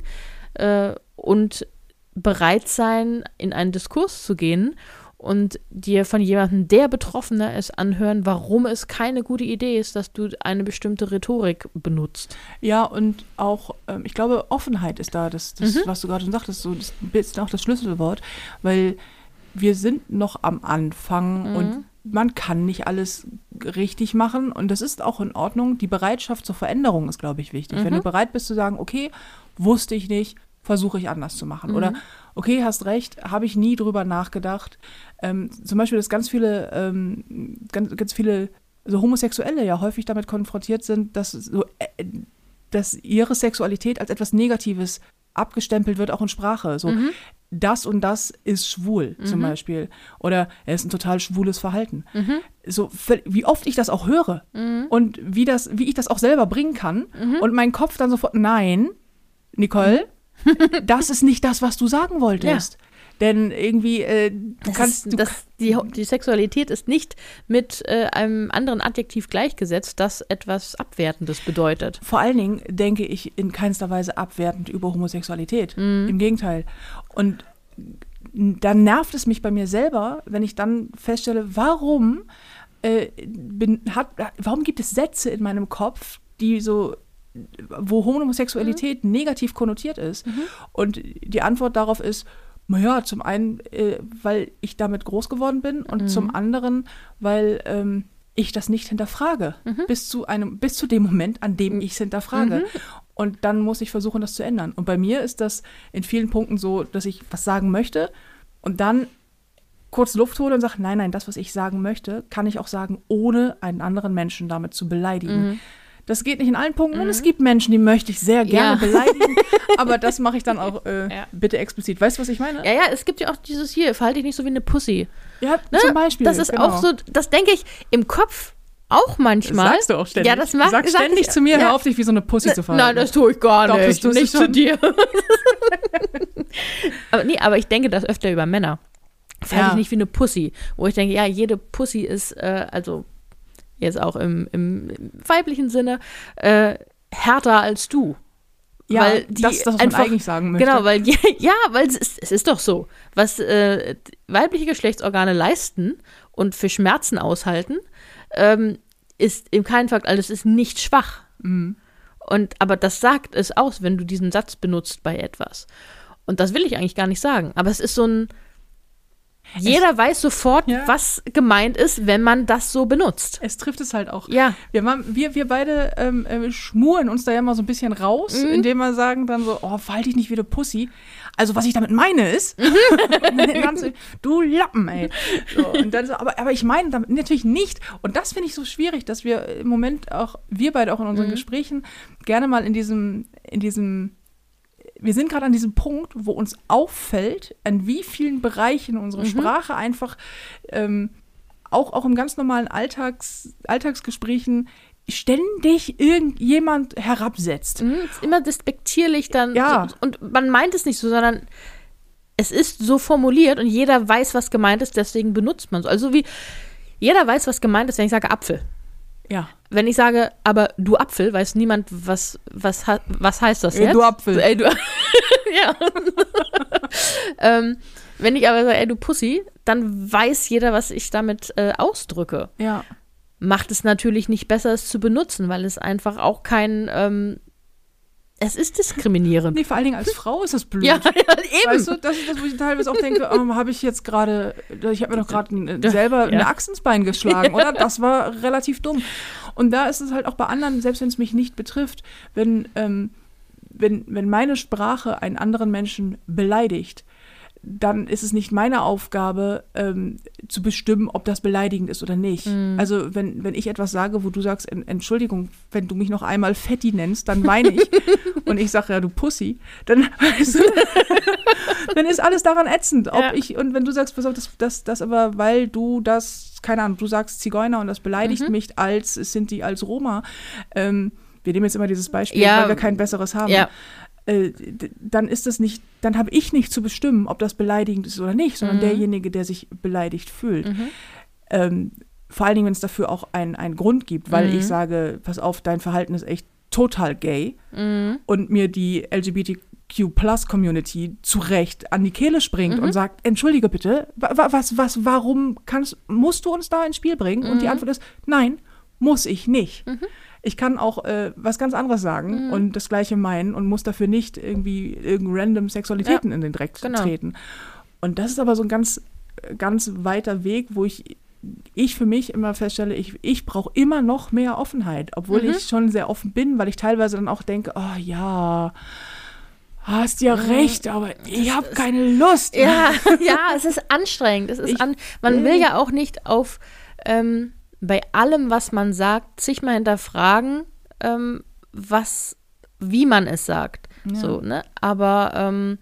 äh, und bereit sein, in einen Diskurs zu gehen und dir von jemandem, der Betroffener ist, anhören, warum es keine gute Idee ist, dass du eine bestimmte Rhetorik benutzt. Ja, und auch, ähm, ich glaube, Offenheit ist da, das, das Mhm. was du gerade schon sagtest, so, das ist auch das Schlüsselwort, weil wir sind noch am Anfang Mhm. und man kann nicht alles richtig machen und das ist auch in Ordnung. Die Bereitschaft zur Veränderung ist, glaube ich, wichtig. Wenn Mhm. du bereit bist zu sagen, okay, wusste ich nicht, versuche ich anders zu machen. Oder Mhm. okay, hast recht, habe ich nie drüber nachgedacht. Ähm, zum Beispiel, dass ganz viele, ähm, ganz, ganz viele so Homosexuelle ja häufig damit konfrontiert sind, dass so äh, dass ihre Sexualität als etwas Negatives abgestempelt wird, auch in Sprache. So, Mhm. das und das ist schwul, zum Mhm. Beispiel. Oder er ist ein total schwules Verhalten. Mhm. So, wie oft ich das auch höre Mhm. und wie, das, wie ich das auch selber bringen kann. Mhm. Und mein Kopf dann sofort, nein, Nicole, das ist nicht das, was du sagen wolltest. Denn irgendwie, äh, du Das kannst, ist, du, das, die, die Sexualität ist nicht mit äh, einem anderen Adjektiv gleichgesetzt, das etwas Abwertendes bedeutet. vor allen Dingen denke ich in keinster Weise abwertend über Homosexualität. Mhm. Im Gegenteil. Und dann nervt es mich bei mir selber, wenn ich dann feststelle, warum, äh, bin, hat, warum gibt es Sätze in meinem Kopf, die so, wo Homosexualität negativ konnotiert ist. Mhm. Und die Antwort darauf ist, naja, zum einen, äh, weil ich damit groß geworden bin und Mhm. zum anderen, weil ähm, ich das nicht hinterfrage. Mhm. Bis zu einem, bis zu dem Moment, an dem ich es hinterfrage. Mhm. Und dann muss ich versuchen, das zu ändern. Und bei mir ist das in vielen Punkten so, dass ich was sagen möchte und dann kurz Luft hole und sage, nein, nein, das, was ich sagen möchte, kann ich auch sagen, ohne einen anderen Menschen damit zu beleidigen. Mhm. Das geht nicht in allen Punkten und es gibt Menschen, die möchte ich sehr gerne Ja. beleidigen, aber das mache ich dann auch äh, Ja. bitte explizit. Weißt du, was ich meine? Ja, ja, es gibt ja auch dieses hier, verhalte dich nicht so wie eine Pussy. Ja, Ne? zum Beispiel. Das ist genau. auch so, das denke ich im Kopf auch manchmal. Sagst du auch ständig. Ja, das mag- du sagst sag ständig ich- zu mir, ja. hör auf dich wie so eine Pussy zu verhalten. Nein, das tue ich gar Doch, das nicht. du nicht zu dir. aber nee, aber ich denke das öfter über Männer. Verhalte Ja. ich nicht wie eine Pussy. Wo ich denke, ja, jede Pussy ist, äh, also jetzt auch im, im, weiblichen Sinne, äh, härter als du. ja, weil die das, das was man einfach- eigentlich sagen möchte. Genau, weil ja, ja weil es ist, es ist doch so. Was äh, weibliche Geschlechtsorgane leisten und für Schmerzen aushalten, ähm, ist im keinen Fall, also es ist nicht schwach. Mhm. Und aber das sagt es aus, wenn du diesen Satz benutzt bei etwas. Und das will ich eigentlich gar nicht sagen. Aber es ist so ein. Jeder weiß sofort, Ja. was gemeint ist, wenn man das so benutzt. Es trifft es halt auch. Ja. Wir, wir, wir beide ähm, äh, schmuren uns da ja mal so ein bisschen raus, Mhm. indem wir sagen dann so, oh, verhalte dich nicht wie eine Pussy. Also was ich damit meine ist, Mhm. So, du Lappen, ey. So, und dann so, aber, aber ich meine damit natürlich nicht. Und das finde ich so schwierig, dass wir im Moment auch, wir beide auch in unseren Mhm. Gesprächen, gerne mal in diesem, in diesem wir sind gerade an diesem Punkt, wo uns auffällt, an wie vielen Bereichen unsere Mhm. Sprache einfach ähm, auch, auch im ganz normalen Alltags, Alltagsgesprächen ständig irgendjemand herabsetzt. Mhm, ist immer despektierlich dann. Ja. So, und man meint es nicht so, sondern es ist so formuliert und jeder weiß, was gemeint ist, deswegen benutzt man es. Also wie jeder weiß, was gemeint ist, wenn ich sage Apfel. Ja. Wenn ich sage, aber du Apfel, weiß niemand, was, was, was heißt das Ey, jetzt? du Apfel. Ey, du Ja. ähm, wenn ich aber sage, ey, du Pussy, dann weiß jeder, was ich damit äh, ausdrücke. Ja. Macht es natürlich nicht besser, es zu benutzen, weil es einfach auch kein, ähm, es ist diskriminierend. Nee, vor allen Dingen als Frau ist das blöd. Ja, ja, eben. Weißt du, das ist das, wo ich teilweise auch denke, ähm, habe ich jetzt gerade, ich habe mir doch gerade äh, selber Ja. eine Axt ins Bein geschlagen, oder? Das war relativ dumm. Und da ist es halt auch bei anderen, selbst wenn es mich nicht betrifft, wenn, ähm, wenn, wenn meine Sprache einen anderen Menschen beleidigt, dann ist es nicht meine Aufgabe, ähm, zu bestimmen, ob das beleidigend ist oder nicht. Also wenn, wenn ich etwas sage, wo du sagst, "En- Entschuldigung, wenn du mich noch einmal Fetti nennst, dann weine ich. und ich sage, ja, du Pussy, dann, weißt du, dann ist alles daran ätzend. Ob Ja. ich, und wenn du sagst, pass auf, das, das, das aber, weil du das, keine Ahnung, du sagst Zigeuner und das beleidigt Mhm. mich als Sinti, als Roma, ähm, wir nehmen jetzt immer dieses Beispiel, Ja. weil wir kein besseres haben Ja. Äh, dann ist das nicht, dann habe ich nicht zu bestimmen, ob das beleidigend ist oder nicht, sondern Mhm. derjenige, der sich beleidigt fühlt. Ähm, vor allen Dingen, wenn es dafür auch einen, einen Grund gibt, weil Mhm. ich sage, pass auf, dein Verhalten ist echt total gay Mhm. und mir die LGBTQ-Plus-Community zu Recht an die Kehle springt Mhm. und sagt, entschuldige bitte, wa- wa- was, was, warum kannst, musst du uns da ins Spiel bringen? Und die Mhm. Antwort ist, nein, muss ich nicht. Ich kann auch äh, was ganz anderes sagen Mhm. und das Gleiche meinen und muss dafür nicht irgendwie irgendein random Sexualitäten in den Dreck genau. treten. Und das ist aber so ein ganz, ganz weiter Weg, wo ich, ich für mich immer feststelle, ich, ich brauche immer noch mehr Offenheit, obwohl Mhm. ich schon sehr offen bin, weil ich teilweise dann auch denke, oh ja, hast ja recht, aber ich habe keine Lust. Ja, ja, es ist anstrengend. Es ist an, man will ja auch nicht auf ähm, bei allem, was man sagt, sich mal hinterfragen, ähm, was, wie man es sagt. Ja. So, ne? Aber ähm,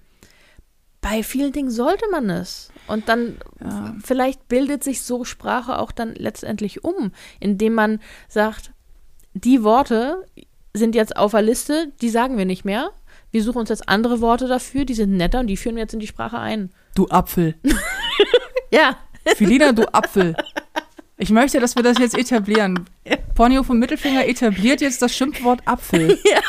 bei vielen Dingen sollte man es. Und dann Ja. vielleicht bildet sich so Sprache auch dann letztendlich um, indem man sagt, die Worte sind jetzt auf der Liste, die sagen wir nicht mehr. Wir suchen uns jetzt andere Worte dafür, die sind netter und die führen wir jetzt in die Sprache ein. Du Apfel. Ja. Filina, du Apfel. Ich möchte, dass wir das jetzt etablieren. Ponyo vom Mittelfinger etabliert jetzt das Schimpfwort Apfel. Ja.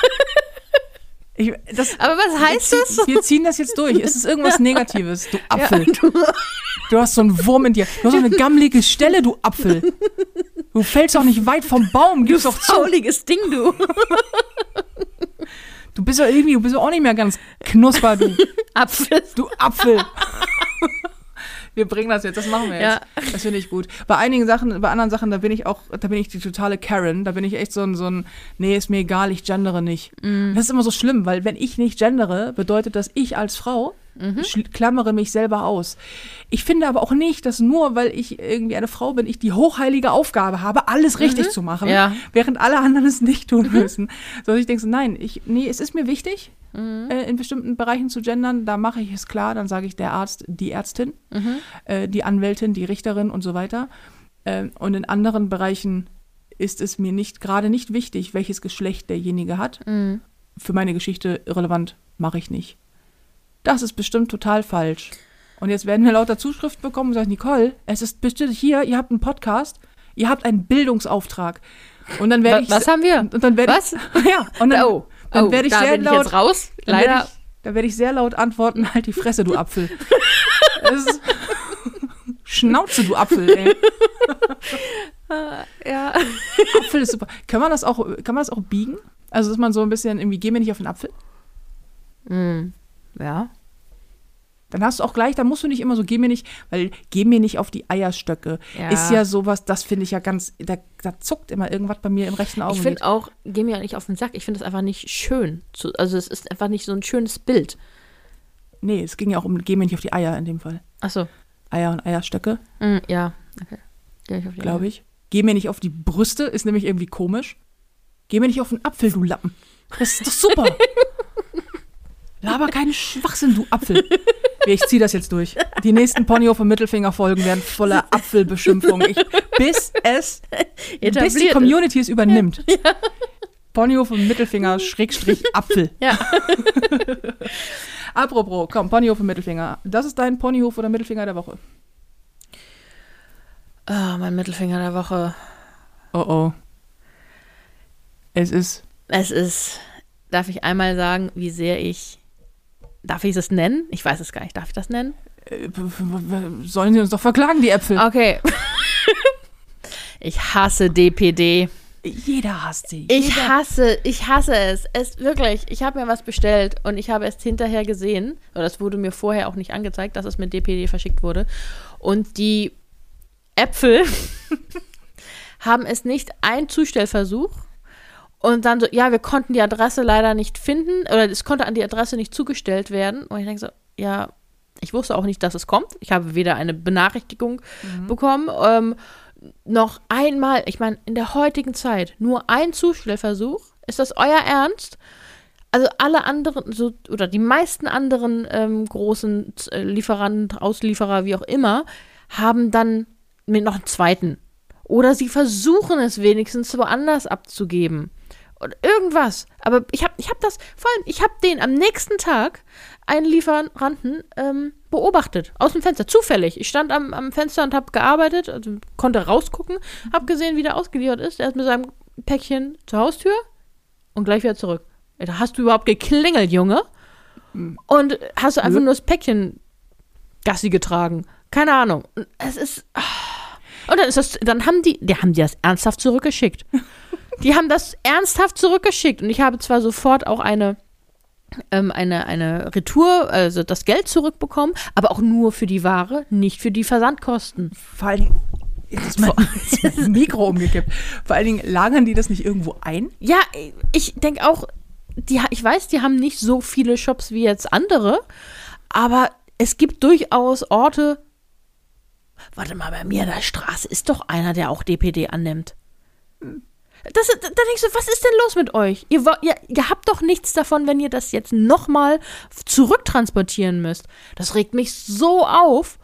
Ich, das, Aber was heißt wir, das? wir ziehen das jetzt durch. Ist es irgendwas Negatives? Du Apfel. Ja, Du hast so einen Wurm in dir. Du hast so eine gammelige Stelle, du Apfel. Du fällst doch nicht weit vom Baum. Gib's doch zu. Fauliges Ding, du. Du bist ja irgendwie, du bist ja auch nicht mehr ganz knusper, du, Apfel. du Apfel. Wir bringen das jetzt, das machen wir jetzt. Ja. Das finde ich gut. Bei einigen Sachen, bei anderen Sachen, da bin ich auch, da bin ich die totale Karen. Da bin ich echt so ein, so ein, nee, ist mir egal, ich gendere nicht. Das ist immer so schlimm, weil wenn ich nicht gendere, bedeutet das, ich als Frau schl- klammere mich selber aus. Ich finde aber auch nicht, dass nur, weil ich irgendwie eine Frau bin, ich die hochheilige Aufgabe habe, alles richtig zu machen, Ja. während alle anderen es nicht tun müssen. So, dass ich denke so, nein, ich, nee, es ist mir wichtig, äh, in bestimmten Bereichen zu gendern. Da mache ich es klar, dann sage ich der Arzt, die Ärztin, äh, die Anwältin, die Richterin und so weiter. Ähm, und in anderen Bereichen ist es mir nicht gerade nicht wichtig, welches Geschlecht derjenige hat. Für meine Geschichte irrelevant, mache ich nicht. Das ist bestimmt total falsch. Und jetzt werden wir lauter Zuschriften bekommen und sagen, Nicole, es ist bestimmt hier, ihr habt einen Podcast, ihr habt einen Bildungsauftrag. Und dann werde ich was haben wir? Und dann werde Was? Ich, ja, und dann, oh, dann oh, werde ich da sehr ich laut jetzt raus. dann werde Leider. ich, da werde ich sehr laut antworten, halt die Fresse, du Apfel. Ist, Schnauze, du Apfel, ey. ja. Apfel ist super. Kann man das auch, kann man das auch biegen? Also, dass man so ein bisschen irgendwie, geh mir nicht auf den Apfel. Hm. Ja. Dann hast du auch gleich, da musst du nicht immer so, geh mir nicht, weil geh mir nicht auf die Eierstöcke. Ja. Ist ja sowas, das finde ich ja ganz, da, da zuckt immer irgendwas bei mir im rechten Auge. Ich finde auch, geh mir nicht auf den Sack. Ich finde das einfach nicht schön. Zu, also es ist einfach nicht so ein schönes Bild. Nee, es ging ja auch um, geh mir nicht auf die Eier in dem Fall. Achso. Eier und Eierstöcke, Hm, ja. Okay. Geh ich auf die glaube ich. Geh mir nicht auf die Brüste, ist nämlich irgendwie komisch. Geh mir nicht auf den Apfel, du Lappen. Das ist doch super. Laber keinen Schwachsinn, du Apfel. Ich ziehe das jetzt durch. Die nächsten Ponyhof und Mittelfinger-Folgen werden voller Apfelbeschimpfung. Ich, bis es, bis die Community es übernimmt. Ponyhof und Mittelfinger, Schrägstrich, Apfel. Ja. Apropos, komm, Ponyhof und Mittelfinger. Das ist dein Ponyhof oder Mittelfinger der Woche. Ah, mein Mittelfinger der Woche. Oh oh. Es ist. Es ist, darf ich einmal sagen, wie sehr ich, darf ich es nennen? Ich weiß es gar nicht, darf ich das nennen? Äh, Sollen sie uns doch verklagen, die Äpfel? Okay. ich hasse DPD. Jeder hasst sie. Ich Jeder. hasse, ich hasse es. Es wirklich. Ich habe mir was bestellt und ich habe es hinterher gesehen, oder es wurde mir vorher auch nicht angezeigt, dass es mit DPD verschickt wurde. Und die Äpfel haben es nicht ein Zustellversuch. Und dann so, ja, wir konnten die Adresse leider nicht finden, oder es konnte an die Adresse nicht zugestellt werden. Und ich denke so, ja, ich wusste auch nicht, dass es kommt. Ich habe weder eine Benachrichtigung bekommen, ähm, noch einmal, ich meine, in der heutigen Zeit nur ein Zustellversuch. Ist das euer Ernst? Also alle anderen, so, oder die meisten anderen ähm, großen äh, Lieferanten, Auslieferer, wie auch immer, haben dann mit noch einen zweiten. Oder sie versuchen es wenigstens woanders abzugeben. Und irgendwas. Aber ich habe ich hab das, vor allem, ich habe den am nächsten Tag, einen Lieferanten, ähm, beobachtet. Aus dem Fenster. Zufällig. Ich stand am, am Fenster und habe gearbeitet, also konnte rausgucken, habe gesehen, wie der ausgeliefert ist. Er ist mit seinem Päckchen zur Haustür und gleich wieder zurück. Da hast du überhaupt geklingelt, Junge? Und hast du einfach nur das Päckchen Gassi getragen. Keine Ahnung. Es ist. ah. Und dann ist das, dann haben die, die haben die das ernsthaft zurückgeschickt. Die haben das ernsthaft zurückgeschickt. Und ich habe zwar sofort auch eine, ähm, eine, eine Retour, also das Geld zurückbekommen, aber auch nur für die Ware, nicht für die Versandkosten. Vor allen Dingen. Ist mein, ist mein Mikro umgekippt. Vor allen Dingen lagern die das nicht irgendwo ein? Ja, ich denke auch, die, ich weiß, die haben nicht so viele Shops wie jetzt andere, aber es gibt durchaus Orte. Warte mal, bei mir in der Straße ist doch einer, der auch DPD annimmt. Das, da ich so, was ist denn los mit euch? Ihr, ihr, ihr habt doch nichts davon, wenn ihr das jetzt nochmal zurücktransportieren müsst. Das regt mich so auf.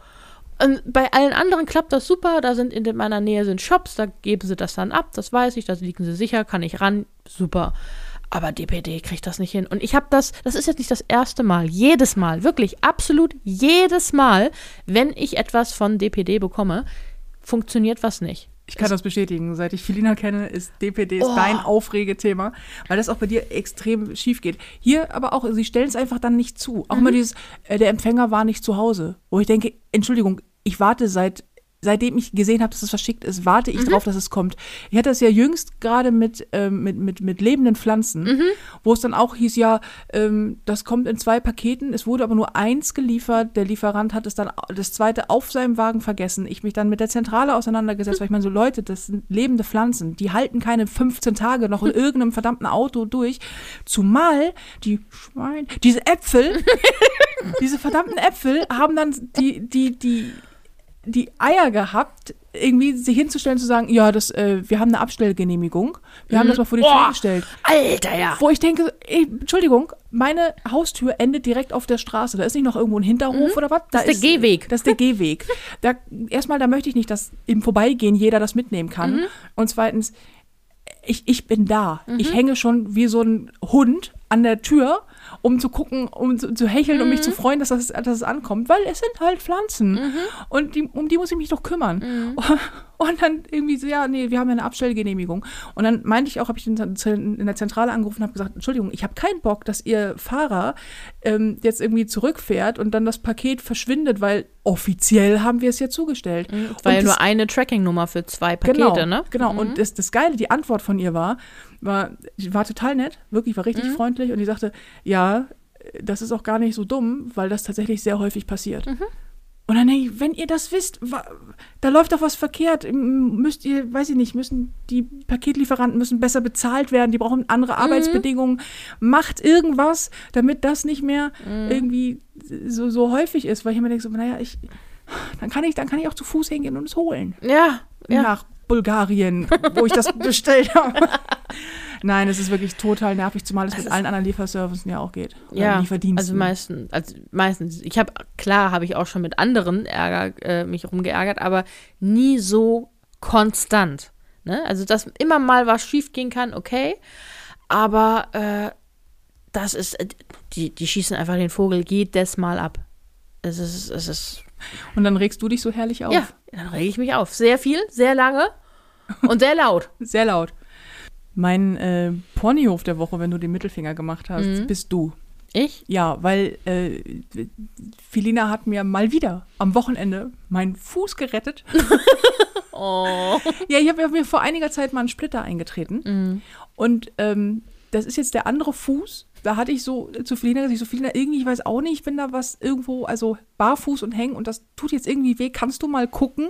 Und bei allen anderen klappt das super. Da sind in meiner Nähe sind Shops, da geben sie das dann ab. Das weiß ich, da liegen sie sicher, kann ich ran. Super. Aber DPD kriegt das nicht hin. Und ich habe das, das ist jetzt nicht das erste Mal. Jedes Mal, wirklich absolut jedes Mal, wenn ich etwas von DPD bekomme, funktioniert was nicht. Ich kann das bestätigen. Seit ich Filina kenne, ist DPD ist Oh. dein Aufregethema, weil das auch bei dir extrem schief geht. Hier aber auch, sie stellen es einfach dann nicht zu. Auch Mhm. immer dieses, äh, der Empfänger war nicht zu Hause. Wo ich denke, Entschuldigung, ich warte seit, seitdem ich gesehen habe, dass es verschickt ist, warte Mhm. ich drauf, dass es kommt. Ich hatte es ja jüngst gerade mit, ähm, mit, mit, mit lebenden Pflanzen, Mhm. wo es dann auch hieß, ja, ähm, das kommt in zwei Paketen, es wurde aber nur eins geliefert, der Lieferant hat es dann das zweite auf seinem Wagen vergessen. Ich mich dann mit der Zentrale auseinandergesetzt, weil ich meine, so Leute, das sind lebende Pflanzen, die halten keine 15 Tage noch in irgendeinem verdammten Auto durch. Zumal die Schwein, diese Äpfel, diese verdammten Äpfel haben dann die, die, die, die Eier gehabt, irgendwie sich hinzustellen, zu sagen, ja, das, äh, wir haben eine Abstellgenehmigung, wir haben das mal vor die Tür Boah. gestellt. Alter, ja. Wo ich denke, ey, Entschuldigung, meine Haustür endet direkt auf der Straße. Da ist nicht noch irgendwo ein Hinterhof oder was? Da Mhm. Das ist der Gehweg. Das ist der Gehweg. Da, erstmal, da möchte ich nicht, dass im Vorbeigehen jeder das mitnehmen kann. Mhm. Und zweitens, ich, ich bin da. Ich hänge schon wie so ein Hund an der Tür, um zu gucken, um zu, zu hecheln und Mhm. mich zu freuen, dass, das, dass es ankommt. Weil es sind halt Pflanzen. Und die, um die muss ich mich doch kümmern. Und dann irgendwie so, ja, nee, wir haben ja eine Abstellgenehmigung. Und dann meinte ich auch, habe ich in, der Zentrale angerufen und habe gesagt, Entschuldigung, ich habe keinen Bock, dass ihr Fahrer ähm, jetzt irgendwie zurückfährt und dann das Paket verschwindet, weil offiziell haben wir es ja zugestellt. Und ja nur eine Tracking-Nummer für zwei Pakete, genau, ne? Genau, und das, das Geile, die Antwort von ihr war, war, war total nett, wirklich, war Mhm. richtig freundlich und die sagte, ja, das ist auch gar nicht so dumm, weil das tatsächlich sehr häufig passiert. Mhm. Und dann denke ich, wenn ihr das wisst, da läuft doch was verkehrt. Müsst ihr, weiß ich nicht, müssen die Paketlieferanten müssen besser bezahlt werden, die brauchen andere Arbeitsbedingungen. Macht irgendwas, damit das nicht mehr irgendwie so, so häufig ist, weil ich immer denke, so, naja, ich, dann kann ich, dann kann ich auch zu Fuß hingehen und es holen Ja, ja. nach Bulgarien, wo ich das bestellt habe. Nein, es ist wirklich total nervig, zumal es mit allen anderen Lieferservicen ja auch geht. Ja, also meistens, also meistens. Ich habe klar, habe ich auch schon mit anderen Ärger, äh, mich rumgeärgert, aber nie so konstant. Ne? Also dass immer mal was schief gehen kann, okay, aber äh, das ist, äh, die, die schießen einfach den Vogel jedes Mal ab. Es ist, es ist, Und dann regst du dich so herrlich auf. ja, dann rege ich mich auf. Sehr viel, sehr lange und sehr laut. Sehr laut. Mein äh, Ponyhof der Woche, wenn du den Mittelfinger gemacht hast, Mhm. bist du. Ich? Ja, weil äh, Filina hat mir mal wieder am Wochenende meinen Fuß gerettet. Oh. Ja, ich habe mir vor einiger Zeit mal einen Splitter eingetreten. Mhm. Und ähm, das ist jetzt der andere Fuß. Da hatte ich so zu Felina gesagt, ich so, Felina, irgendwie, ich weiß auch nicht, ich bin da was irgendwo, also barfuß und hängen und das tut jetzt irgendwie weh. Kannst du mal gucken?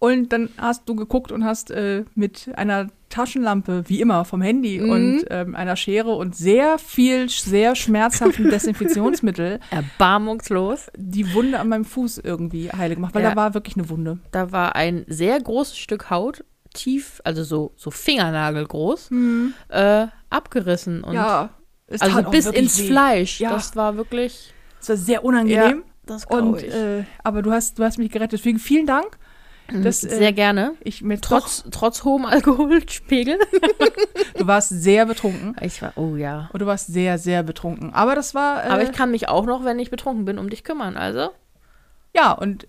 Und dann hast du geguckt und hast äh, mit einer Taschenlampe, wie immer, vom Handy Mhm. und ähm, einer Schere und sehr viel, sehr schmerzhaften Desinfektionsmittel Erbarmungslos. die Wunde an meinem Fuß irgendwie heile gemacht, weil Ja. da war wirklich eine Wunde. Da war ein sehr großes Stück Haut, tief, also so, so fingernagelgroß, äh, abgerissen. Und ja, es also bis ins weh. Fleisch. Ja. Das war wirklich. Es war sehr unangenehm. das Und äh, aber du hast, du hast mich gerettet. Deswegen vielen Dank. Das, äh, sehr gerne. Ich mir Trotz, trotz hohem Alkoholspiegel. du warst sehr betrunken. Ich war, oh ja. Und du warst sehr, sehr betrunken. Aber das war. Äh, Aber ich kann mich auch noch, wenn ich betrunken bin, um dich kümmern. Also, ja, und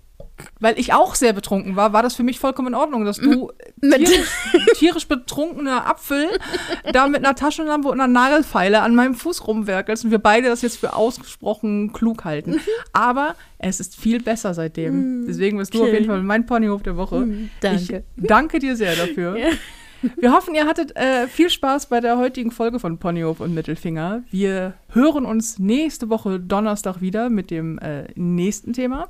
weil ich auch sehr betrunken war, war das für mich vollkommen in Ordnung, dass du Mit- tierisch, tierisch betrunkener Apfel da mit einer Taschenlampe und einer Nagelfeile an meinem Fuß rumwerkelst und wir beide das jetzt für ausgesprochen klug halten. Aber es ist viel besser seitdem. Deswegen bist du auf schön. jeden Fall mein Ponyhof der Woche. danke. Ich danke dir sehr dafür. Wir hoffen, ihr hattet äh, viel Spaß bei der heutigen Folge von Ponyhof und Mittelfinger. Wir hören uns nächste Woche Donnerstag wieder mit dem äh, nächsten Thema.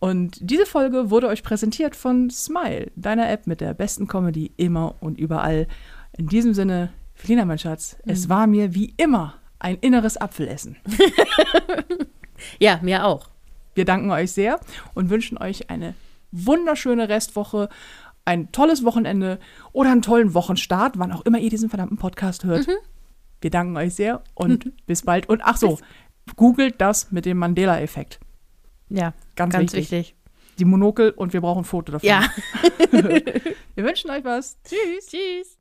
Und diese Folge wurde euch präsentiert von Smile, deiner App mit der besten Comedy immer und überall. In diesem Sinne, Felina, mein Schatz, es war mir wie immer ein inneres Apfelessen. Ja, mir auch. Wir danken euch sehr und wünschen euch eine wunderschöne Restwoche, ein tolles Wochenende oder einen tollen Wochenstart, wann auch immer ihr diesen verdammten Podcast hört. Wir danken euch sehr und bis bald. Und ach so, googelt das mit dem Mandela-Effekt. Ja, Ganz, ganz wichtig. wichtig. Die Monokel und wir brauchen ein Foto davon. Ja. Wir wünschen euch was. Tschüss. Tschüss.